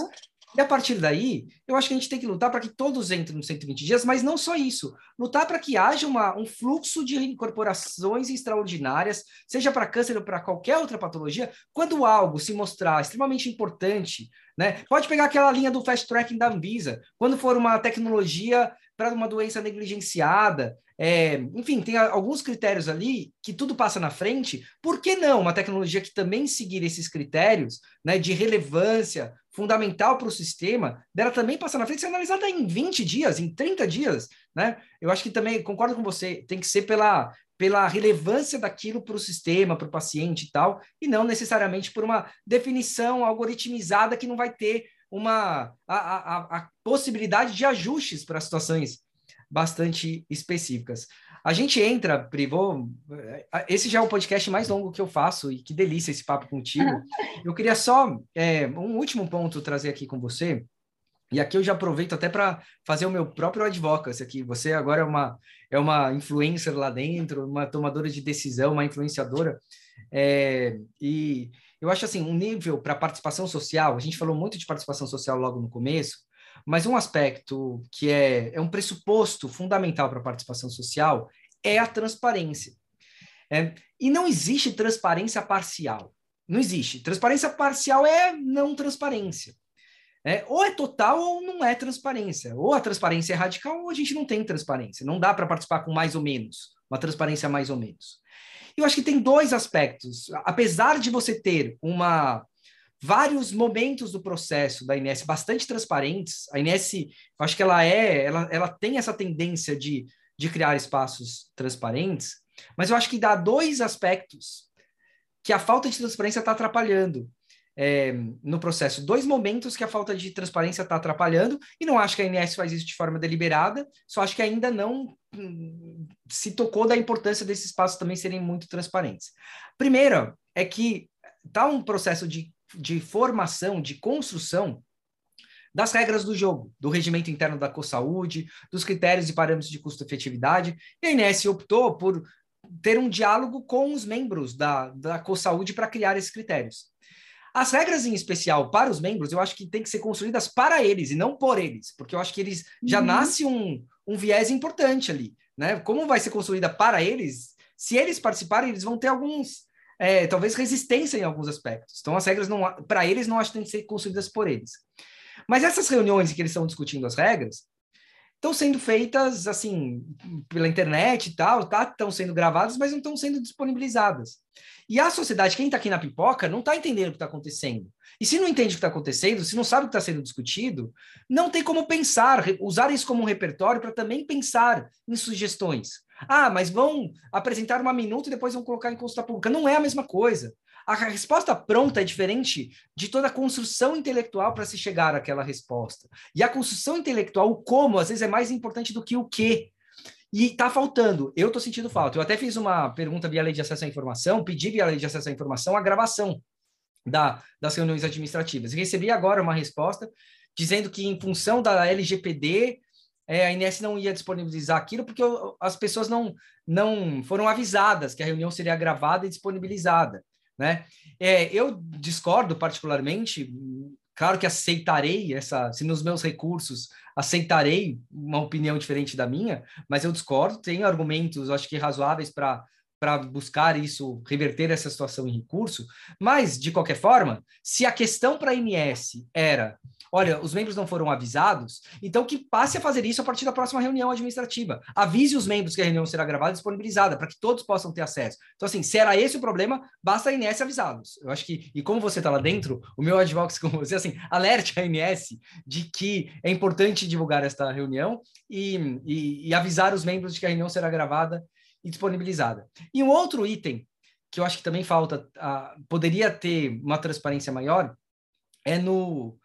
E a partir daí, eu acho que a gente tem que lutar para que todos entrem nos 120 dias, mas não só isso. Lutar para que haja uma, um fluxo de incorporações extraordinárias, seja para câncer ou para qualquer outra patologia, quando algo se mostrar extremamente importante, né? Pode pegar aquela linha do fast tracking da Anvisa, quando for uma tecnologia para uma doença negligenciada, é, enfim, tem alguns critérios ali que tudo passa na frente. Por que não uma tecnologia que também seguir esses critérios, né, de relevância fundamental para o sistema, dela também passar na frente, ser analisada em 20 dias, em 30 dias, né? Eu acho que também concordo com você, tem que ser pela pela relevância daquilo para o sistema, para o paciente e tal, e não necessariamente por uma definição algoritmizada que não vai ter uma a, a, a possibilidade de ajustes para situações bastante específicas. A gente entra, Privô, esse já é o podcast mais longo que eu faço, e que delícia esse papo contigo. Eu queria só é, um último ponto trazer aqui com você, E aqui eu já aproveito até para fazer o meu próprio advocacy aqui. Você agora é uma, é uma influencer lá dentro, uma tomadora de decisão, uma influenciadora. É, e eu acho assim, um nível para participação social, a gente falou muito de participação social logo no começo, mas um aspecto que é, é um pressuposto fundamental para a participação social é a transparência. É, e não existe transparência parcial. Não existe. Transparência parcial é não transparência. É, ou é total ou não é transparência. Ou a transparência é radical ou a gente não tem transparência. Não dá para participar com mais ou menos, uma transparência mais ou menos. Eu acho que tem dois aspectos. Apesar de você ter uma vários momentos do processo da Inés bastante transparentes, a Inés, acho que ela é, ela, ela tem essa tendência de, de criar espaços transparentes, mas eu acho que dá dois aspectos que a falta de transparência está atrapalhando é, no processo dois momentos que a falta de transparência está atrapalhando, e não acho que a ANS faz isso de forma deliberada, só acho que ainda não hum, se tocou da importância desses espaços também serem muito transparentes. Primeiro, é que está um processo de, de formação, de construção das regras do jogo, do regimento interno da CoSaúde, dos critérios e parâmetros de custo-efetividade, e a INS optou por ter um diálogo com os membros da, da CoSaúde para criar esses critérios. As regras, em especial, para os membros, eu acho que tem que ser construídas para eles e não por eles, porque eu acho que eles já uhum. nasce um, um viés importante ali, né? Como vai ser construída para eles, se eles participarem, eles vão ter alguns, é, talvez, resistência em alguns aspectos. Então, as regras, para eles, não acho que tem que ser construídas por eles. Mas essas reuniões em que eles estão discutindo as regras, estão sendo feitas assim pela internet e tal, tá? Estão sendo gravadas, mas não estão sendo disponibilizadas. E a sociedade, quem está aqui na pipoca, não está entendendo o que está acontecendo. E se não entende o que está acontecendo, se não sabe o que está sendo discutido, não tem como pensar, usar isso como um repertório para também pensar em sugestões. Ah, mas vão apresentar uma minuta e depois vão colocar em consulta pública. Não é a mesma coisa. A resposta pronta é diferente de toda a construção intelectual para se chegar àquela resposta. E a construção intelectual, o como, às vezes é mais importante do que o que. E está faltando. Eu estou sentindo falta. Eu até fiz uma pergunta via lei de acesso à informação, pedi via lei de acesso à informação a gravação da, das reuniões administrativas. E recebi agora uma resposta dizendo que, em função da LGPD, é, a INS não ia disponibilizar aquilo porque as pessoas não, não foram avisadas que a reunião seria gravada e disponibilizada. Né? É, eu discordo particularmente, claro que aceitarei essa, se nos meus recursos aceitarei uma opinião diferente da minha, mas eu discordo, tenho argumentos, acho que razoáveis para para buscar isso, reverter essa situação em recurso, mas, de qualquer forma, se a questão para a INS era olha, os membros não foram avisados, então que passe a fazer isso a partir da próxima reunião administrativa. Avise os membros que a reunião será gravada e disponibilizada, para que todos possam ter acesso. Então, assim, se era esse o problema, basta a INS avisá-los. Eu acho que, e como você está lá dentro, o meu advocacy com você, assim, alerte a INS de que é importante divulgar esta reunião e, e, e avisar os membros de que a reunião será gravada e disponibilizada. E um outro item que eu acho que também falta, uh, poderia ter uma transparência maior, é no,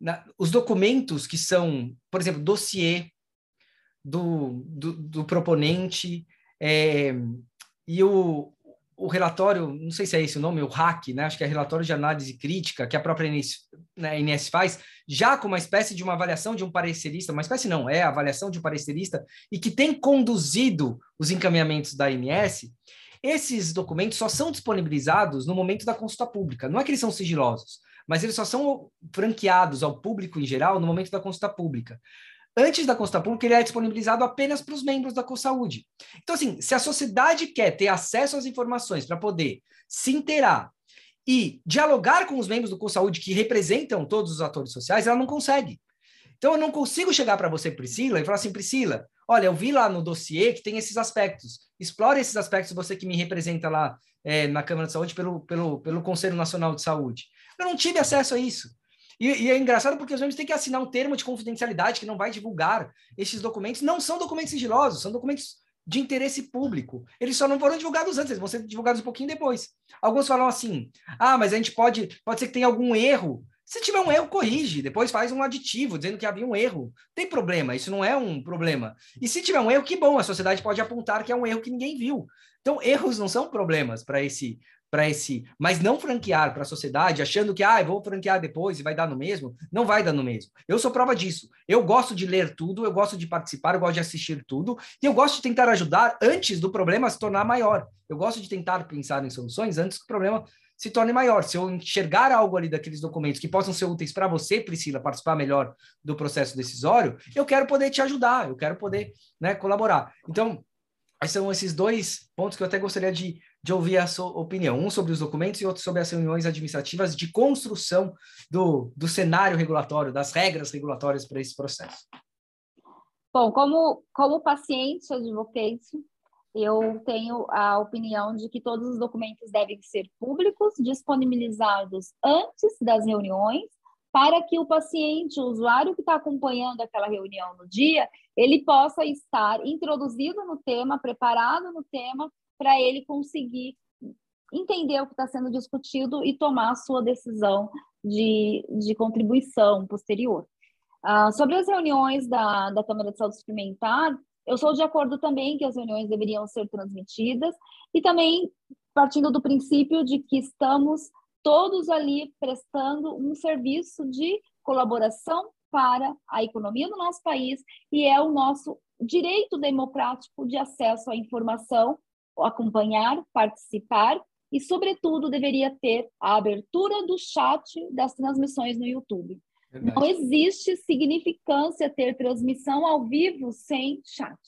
na, os documentos que são, por exemplo, dossiê do, do, do proponente é, e o, o relatório, não sei se é esse o nome, o RAC, né? acho que é relatório de análise crítica que a própria INS, né, faz, já com uma espécie de uma avaliação de um parecerista, uma espécie não, é a avaliação de um parecerista, e que tem conduzido os encaminhamentos da INS, esses documentos só são disponibilizados no momento da consulta pública, não é que eles são sigilosos, mas eles só são franqueados ao público em geral no momento da consulta pública. Antes da consulta pública, ele é disponibilizado apenas para os membros da CoSaúde. Então, assim, se a sociedade quer ter acesso às informações para poder se inteirar e dialogar com os membros do CoSaúde que representam todos os atores sociais, ela não consegue. Então, eu não consigo chegar para você, Priscila, e falar assim, Priscila, olha, eu vi lá no dossiê que tem esses aspectos. Explore esses aspectos, você que me representa lá é, na Câmara de Saúde pelo, pelo, pelo Conselho Nacional de Saúde. Eu não tive acesso a isso. E, e, é engraçado porque os membros têm que assinar um termo de confidencialidade que não vai divulgar esses documentos. Não são documentos sigilosos, são documentos de interesse público. Eles só não foram divulgados antes, eles vão ser divulgados um pouquinho depois. Alguns falam assim: ah, mas a gente pode, pode ser que tenha algum erro. Se tiver um erro, corrige, depois faz um aditivo dizendo que havia um erro. Tem problema, isso não é um problema. E se tiver um erro, que bom, a sociedade pode apontar que é um erro que ninguém viu. Então, erros não são problemas para esse para esse, mas não franquear para a sociedade, achando que ah, vou franquear depois e vai dar no mesmo, não vai dar no mesmo. Eu sou prova disso. Eu gosto de ler tudo, eu gosto de participar, eu gosto de assistir tudo, e eu gosto de tentar ajudar antes do problema se tornar maior. Eu gosto de tentar pensar em soluções antes que o problema se torne maior. Se eu enxergar algo ali daqueles documentos que possam ser úteis para você, Priscila, participar melhor do processo decisório, eu quero poder te ajudar, eu quero poder né, colaborar. Então, são esses dois pontos que eu até gostaria de de ouvir a sua opinião, um sobre os documentos e outro sobre as reuniões administrativas de construção do, do cenário regulatório, das regras regulatórias para esse processo. Bom, como, como paciente advocate, eu tenho a opinião de que todos os documentos devem ser públicos, disponibilizados antes das reuniões, para que o paciente, o usuário que está acompanhando aquela reunião no dia, ele possa estar introduzido no tema, preparado no tema para ele conseguir entender o que está sendo discutido e tomar a sua decisão de, de contribuição posterior. Uh, sobre as reuniões da, da Câmara de Saúde Suplementar, eu sou de acordo também que as reuniões deveriam ser transmitidas e também partindo do princípio de que estamos todos ali prestando um serviço de colaboração para a economia do nosso país e é o nosso direito democrático de acesso à informação acompanhar, participar e, sobretudo, deveria ter a abertura do chat das transmissões no YouTube. Verdade. Não existe significância ter transmissão ao vivo sem chat.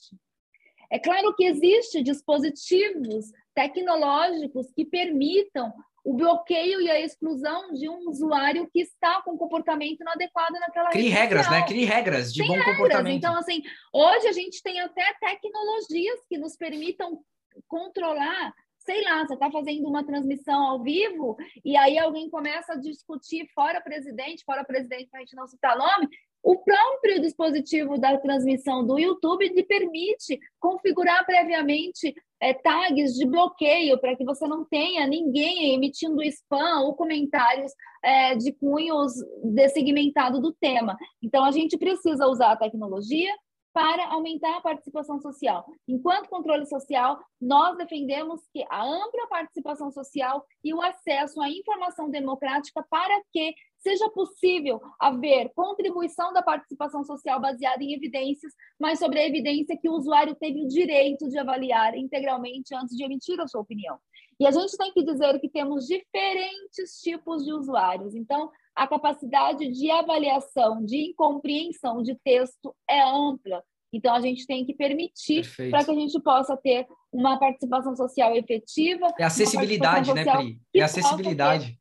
É claro que existem dispositivos tecnológicos que permitam o bloqueio e a exclusão de um usuário que está com comportamento inadequado naquela Crie regras, né? Crie regras de tem bom regras. comportamento. Então, assim, hoje a gente tem até tecnologias que nos permitam controlar sei lá, você está fazendo uma transmissão ao vivo e aí alguém começa a discutir fora presidente, fora presidente, para a gente não citar nome, o próprio dispositivo da transmissão do YouTube lhe permite configurar previamente é, tags de bloqueio para que você não tenha ninguém emitindo spam ou comentários é, de cunhos dessegmentado do tema. Então, a gente precisa usar a tecnologia, para aumentar a participação social. Enquanto controle social, nós defendemos que a ampla participação social e o acesso à informação democrática para que seja possível haver contribuição da participação social baseada em evidências, mas sobre a evidência que o usuário teve o direito de avaliar integralmente antes de emitir a sua opinião. E a gente tem que dizer que temos diferentes tipos de usuários. Então, a capacidade de avaliação, de compreensão de texto é ampla. Então, a gente tem que permitir para que a gente possa ter uma participação social efetiva. É acessibilidade, né, Pri? É acessibilidade.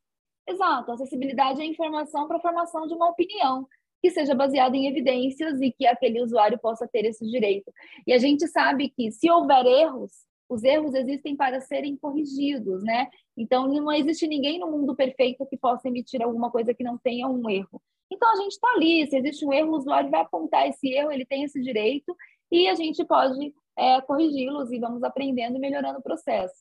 Exato, acessibilidade é informação para a formação de uma opinião que seja baseada em evidências e que aquele usuário possa ter esse direito. E a gente sabe que se houver erros, os erros existem para serem corrigidos, né? Então, não existe ninguém no mundo perfeito que possa emitir alguma coisa que não tenha um erro. Então, a gente está ali, se existe um erro, o usuário vai apontar esse erro, ele tem esse direito, e a gente pode é, corrigi-los e vamos aprendendo e melhorando o processo.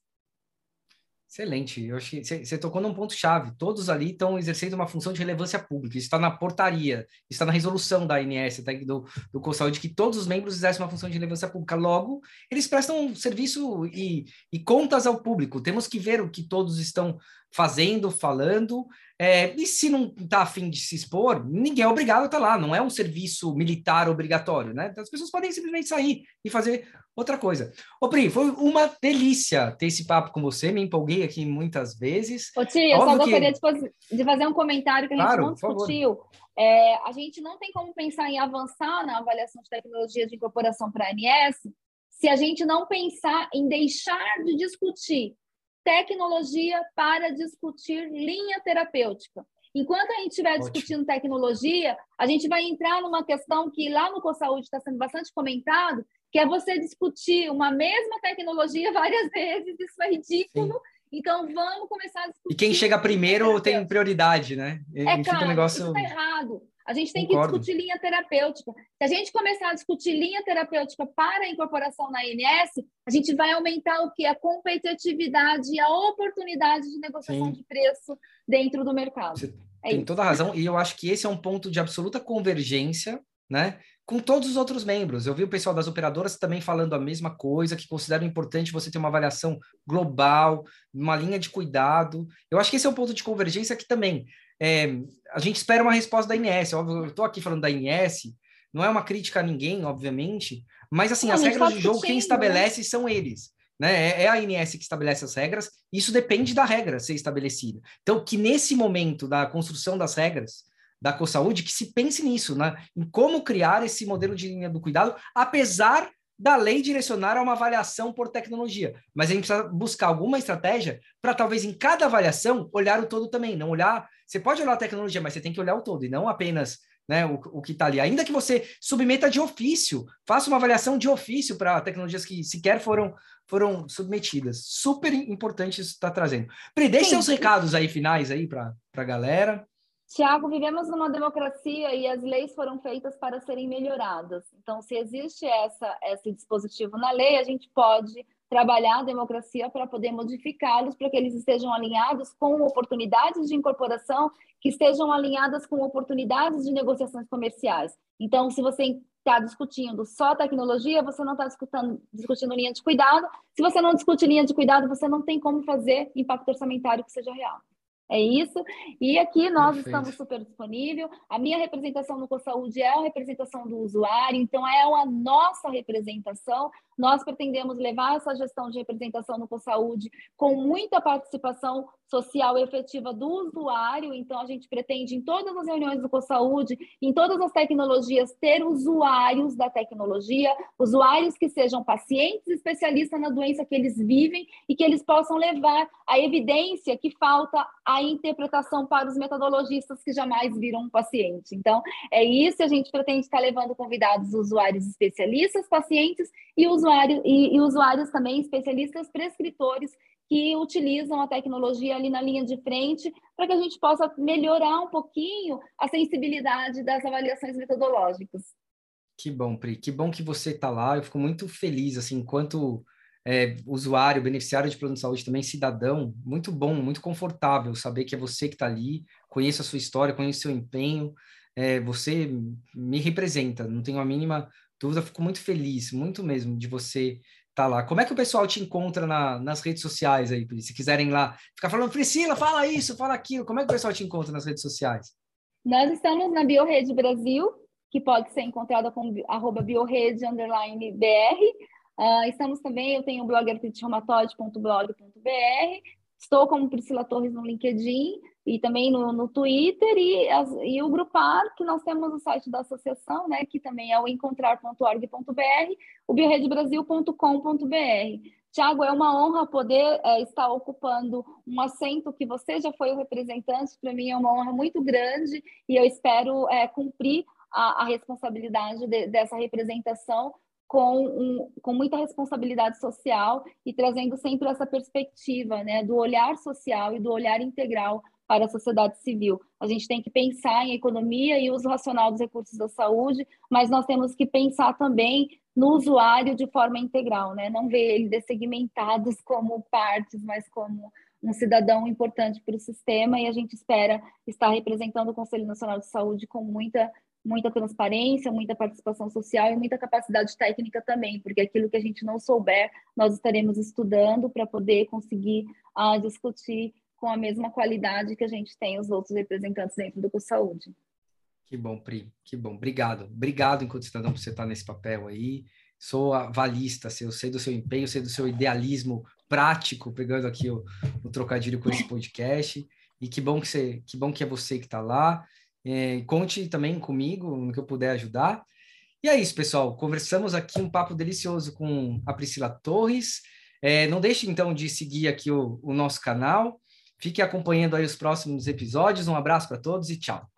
Excelente. Eu acho que você tocou num ponto-chave. Todos ali estão exercendo uma função de relevância pública. Isso está na portaria, está na resolução da ANS, do, do COSAUD, que todos os membros exercem uma função de relevância pública. Logo, eles prestam serviço e, e contas ao público. Temos que ver o que todos estão fazendo, falando, é, e se não está afim de se expor, ninguém é obrigado a estar tá lá, não é um serviço militar obrigatório, né? Então, as pessoas podem simplesmente sair e fazer outra coisa. Ô, Pri, foi uma delícia ter esse papo com você, me empolguei aqui muitas vezes. Ô, Tia, eu só gostaria que... de fazer um comentário que a gente claro, não discutiu. É, a gente não tem como pensar em avançar na avaliação de tecnologias de incorporação para a ANS se a gente não pensar em deixar de discutir tecnologia para discutir linha terapêutica. Enquanto a gente estiver discutindo tecnologia, a gente vai entrar numa questão que lá no CoSaúde está sendo bastante comentado, que é você discutir uma mesma tecnologia várias vezes, isso é ridículo. Sim. Então vamos começar a discutir. E quem chega primeiro tem prioridade, né? É claro, um negócio... isso está errado. A gente tem Concordo. que discutir linha terapêutica. Se a gente começar a discutir linha terapêutica para a incorporação na INS, a gente vai aumentar o que? A competitividade e a oportunidade de negociação Sim. de preço dentro do mercado. Você é tem isso. toda a razão, e eu acho que esse é um ponto de absoluta convergência, né? com todos os outros membros. Eu vi o pessoal das operadoras também falando a mesma coisa, que consideram importante você ter uma avaliação global, uma linha de cuidado. Eu acho que esse é um ponto de convergência que também é, a gente espera uma resposta da INS. Óbvio, eu estou aqui falando da INS, não é uma crítica a ninguém, obviamente, mas assim, não, as regras de jogo, quem né? estabelece são eles. Né? É, é a INS que estabelece as regras, isso depende da regra ser estabelecida. Então, que nesse momento da construção das regras, da CoSaúde que se pense nisso, né? em como criar esse modelo de linha do cuidado, apesar da lei direcionar a uma avaliação por tecnologia. Mas a gente precisa buscar alguma estratégia para talvez em cada avaliação olhar o todo também, não olhar. Você pode olhar a tecnologia, mas você tem que olhar o todo e não apenas né, o, o que está ali. Ainda que você submeta de ofício, faça uma avaliação de ofício para tecnologias que sequer foram foram submetidas. Super importante isso está trazendo. Pri, deixe seus recados aí finais aí para a galera. Tiago, vivemos numa democracia e as leis foram feitas para serem melhoradas. Então, se existe essa, esse dispositivo na lei, a gente pode trabalhar a democracia para poder modificá-los para que eles estejam alinhados com oportunidades de incorporação, que estejam alinhadas com oportunidades de negociações comerciais. Então, se você está discutindo só tecnologia, você não está discutindo, discutindo linha de cuidado. Se você não discute linha de cuidado, você não tem como fazer impacto orçamentário que seja real. É isso. E aqui nós Perfeito. estamos super disponível. A minha representação no CoSaúde é a representação do usuário, então é a nossa representação. Nós pretendemos levar essa gestão de representação no CoSaúde com muita participação social efetiva do usuário. Então, a gente pretende, em todas as reuniões do CoSaúde, em todas as tecnologias, ter usuários da tecnologia, usuários que sejam pacientes especialistas na doença que eles vivem e que eles possam levar a evidência que falta a interpretação para os metodologistas que jamais viram um paciente. Então, é isso, a gente pretende estar levando convidados usuários especialistas, pacientes e, usuário, e, e usuários também especialistas prescritores que utilizam a tecnologia ali na linha de frente para que a gente possa melhorar um pouquinho a sensibilidade das avaliações metodológicas. Que bom, Pri. Que bom que você está lá. Eu fico muito feliz, assim, enquanto é, usuário, beneficiário de plano de saúde, também cidadão. Muito bom, muito confortável saber que é você que está ali, conheço a sua história, conheço o seu empenho. É, você me representa, não tenho a mínima dúvida. Fico muito feliz, muito mesmo, de você tá lá. Como é que o pessoal te encontra na, nas redes sociais aí, se quiserem lá ficar falando, Priscila, fala isso, fala aquilo, como é que o pessoal te encontra nas redes sociais? Nós estamos na BioRede Brasil, que pode ser encontrada com arroba biorede, underline BR. Uh, estamos também, eu tenho o blog artritirreumatoide.blog.br, estou como Priscila Torres no LinkedIn, e também no, no Twitter e, as, e o Grupar, que nós temos o site da associação, né, que também é o encontrar.org.br, o bioredebrasil.com.br. Tiago, é uma honra poder é, estar ocupando um assento que você já foi o representante, para mim é uma honra muito grande e eu espero é, cumprir a, a responsabilidade de, dessa representação com, um, com muita responsabilidade social e trazendo sempre essa perspectiva né, do olhar social e do olhar integral para a sociedade civil. A gente tem que pensar em economia e uso racional dos recursos da saúde, mas nós temos que pensar também no usuário de forma integral, né? Não ver ele dessegmentados como partes, mas como um cidadão importante para o sistema e a gente espera estar representando o Conselho Nacional de Saúde com muita muita transparência, muita participação social e muita capacidade técnica também, porque aquilo que a gente não souber, nós estaremos estudando para poder conseguir uh, discutir com a mesma qualidade que a gente tem os outros representantes dentro do CoSaúde. Que bom, Pri, que bom. Obrigado. Obrigado, enquanto cidadão, por você estar nesse papel aí. Sou avalista, eu sei do seu empenho, sei do seu idealismo prático, pegando aqui o, o trocadilho com esse podcast. E que bom que, você, que bom que é você que está lá. É, conte também comigo no que eu puder ajudar. E é isso, pessoal. Conversamos aqui um papo delicioso com a Priscila Torres. É, não deixe, então, de seguir aqui o, o nosso canal. Fique acompanhando aí os próximos episódios. Um abraço para todos e tchau.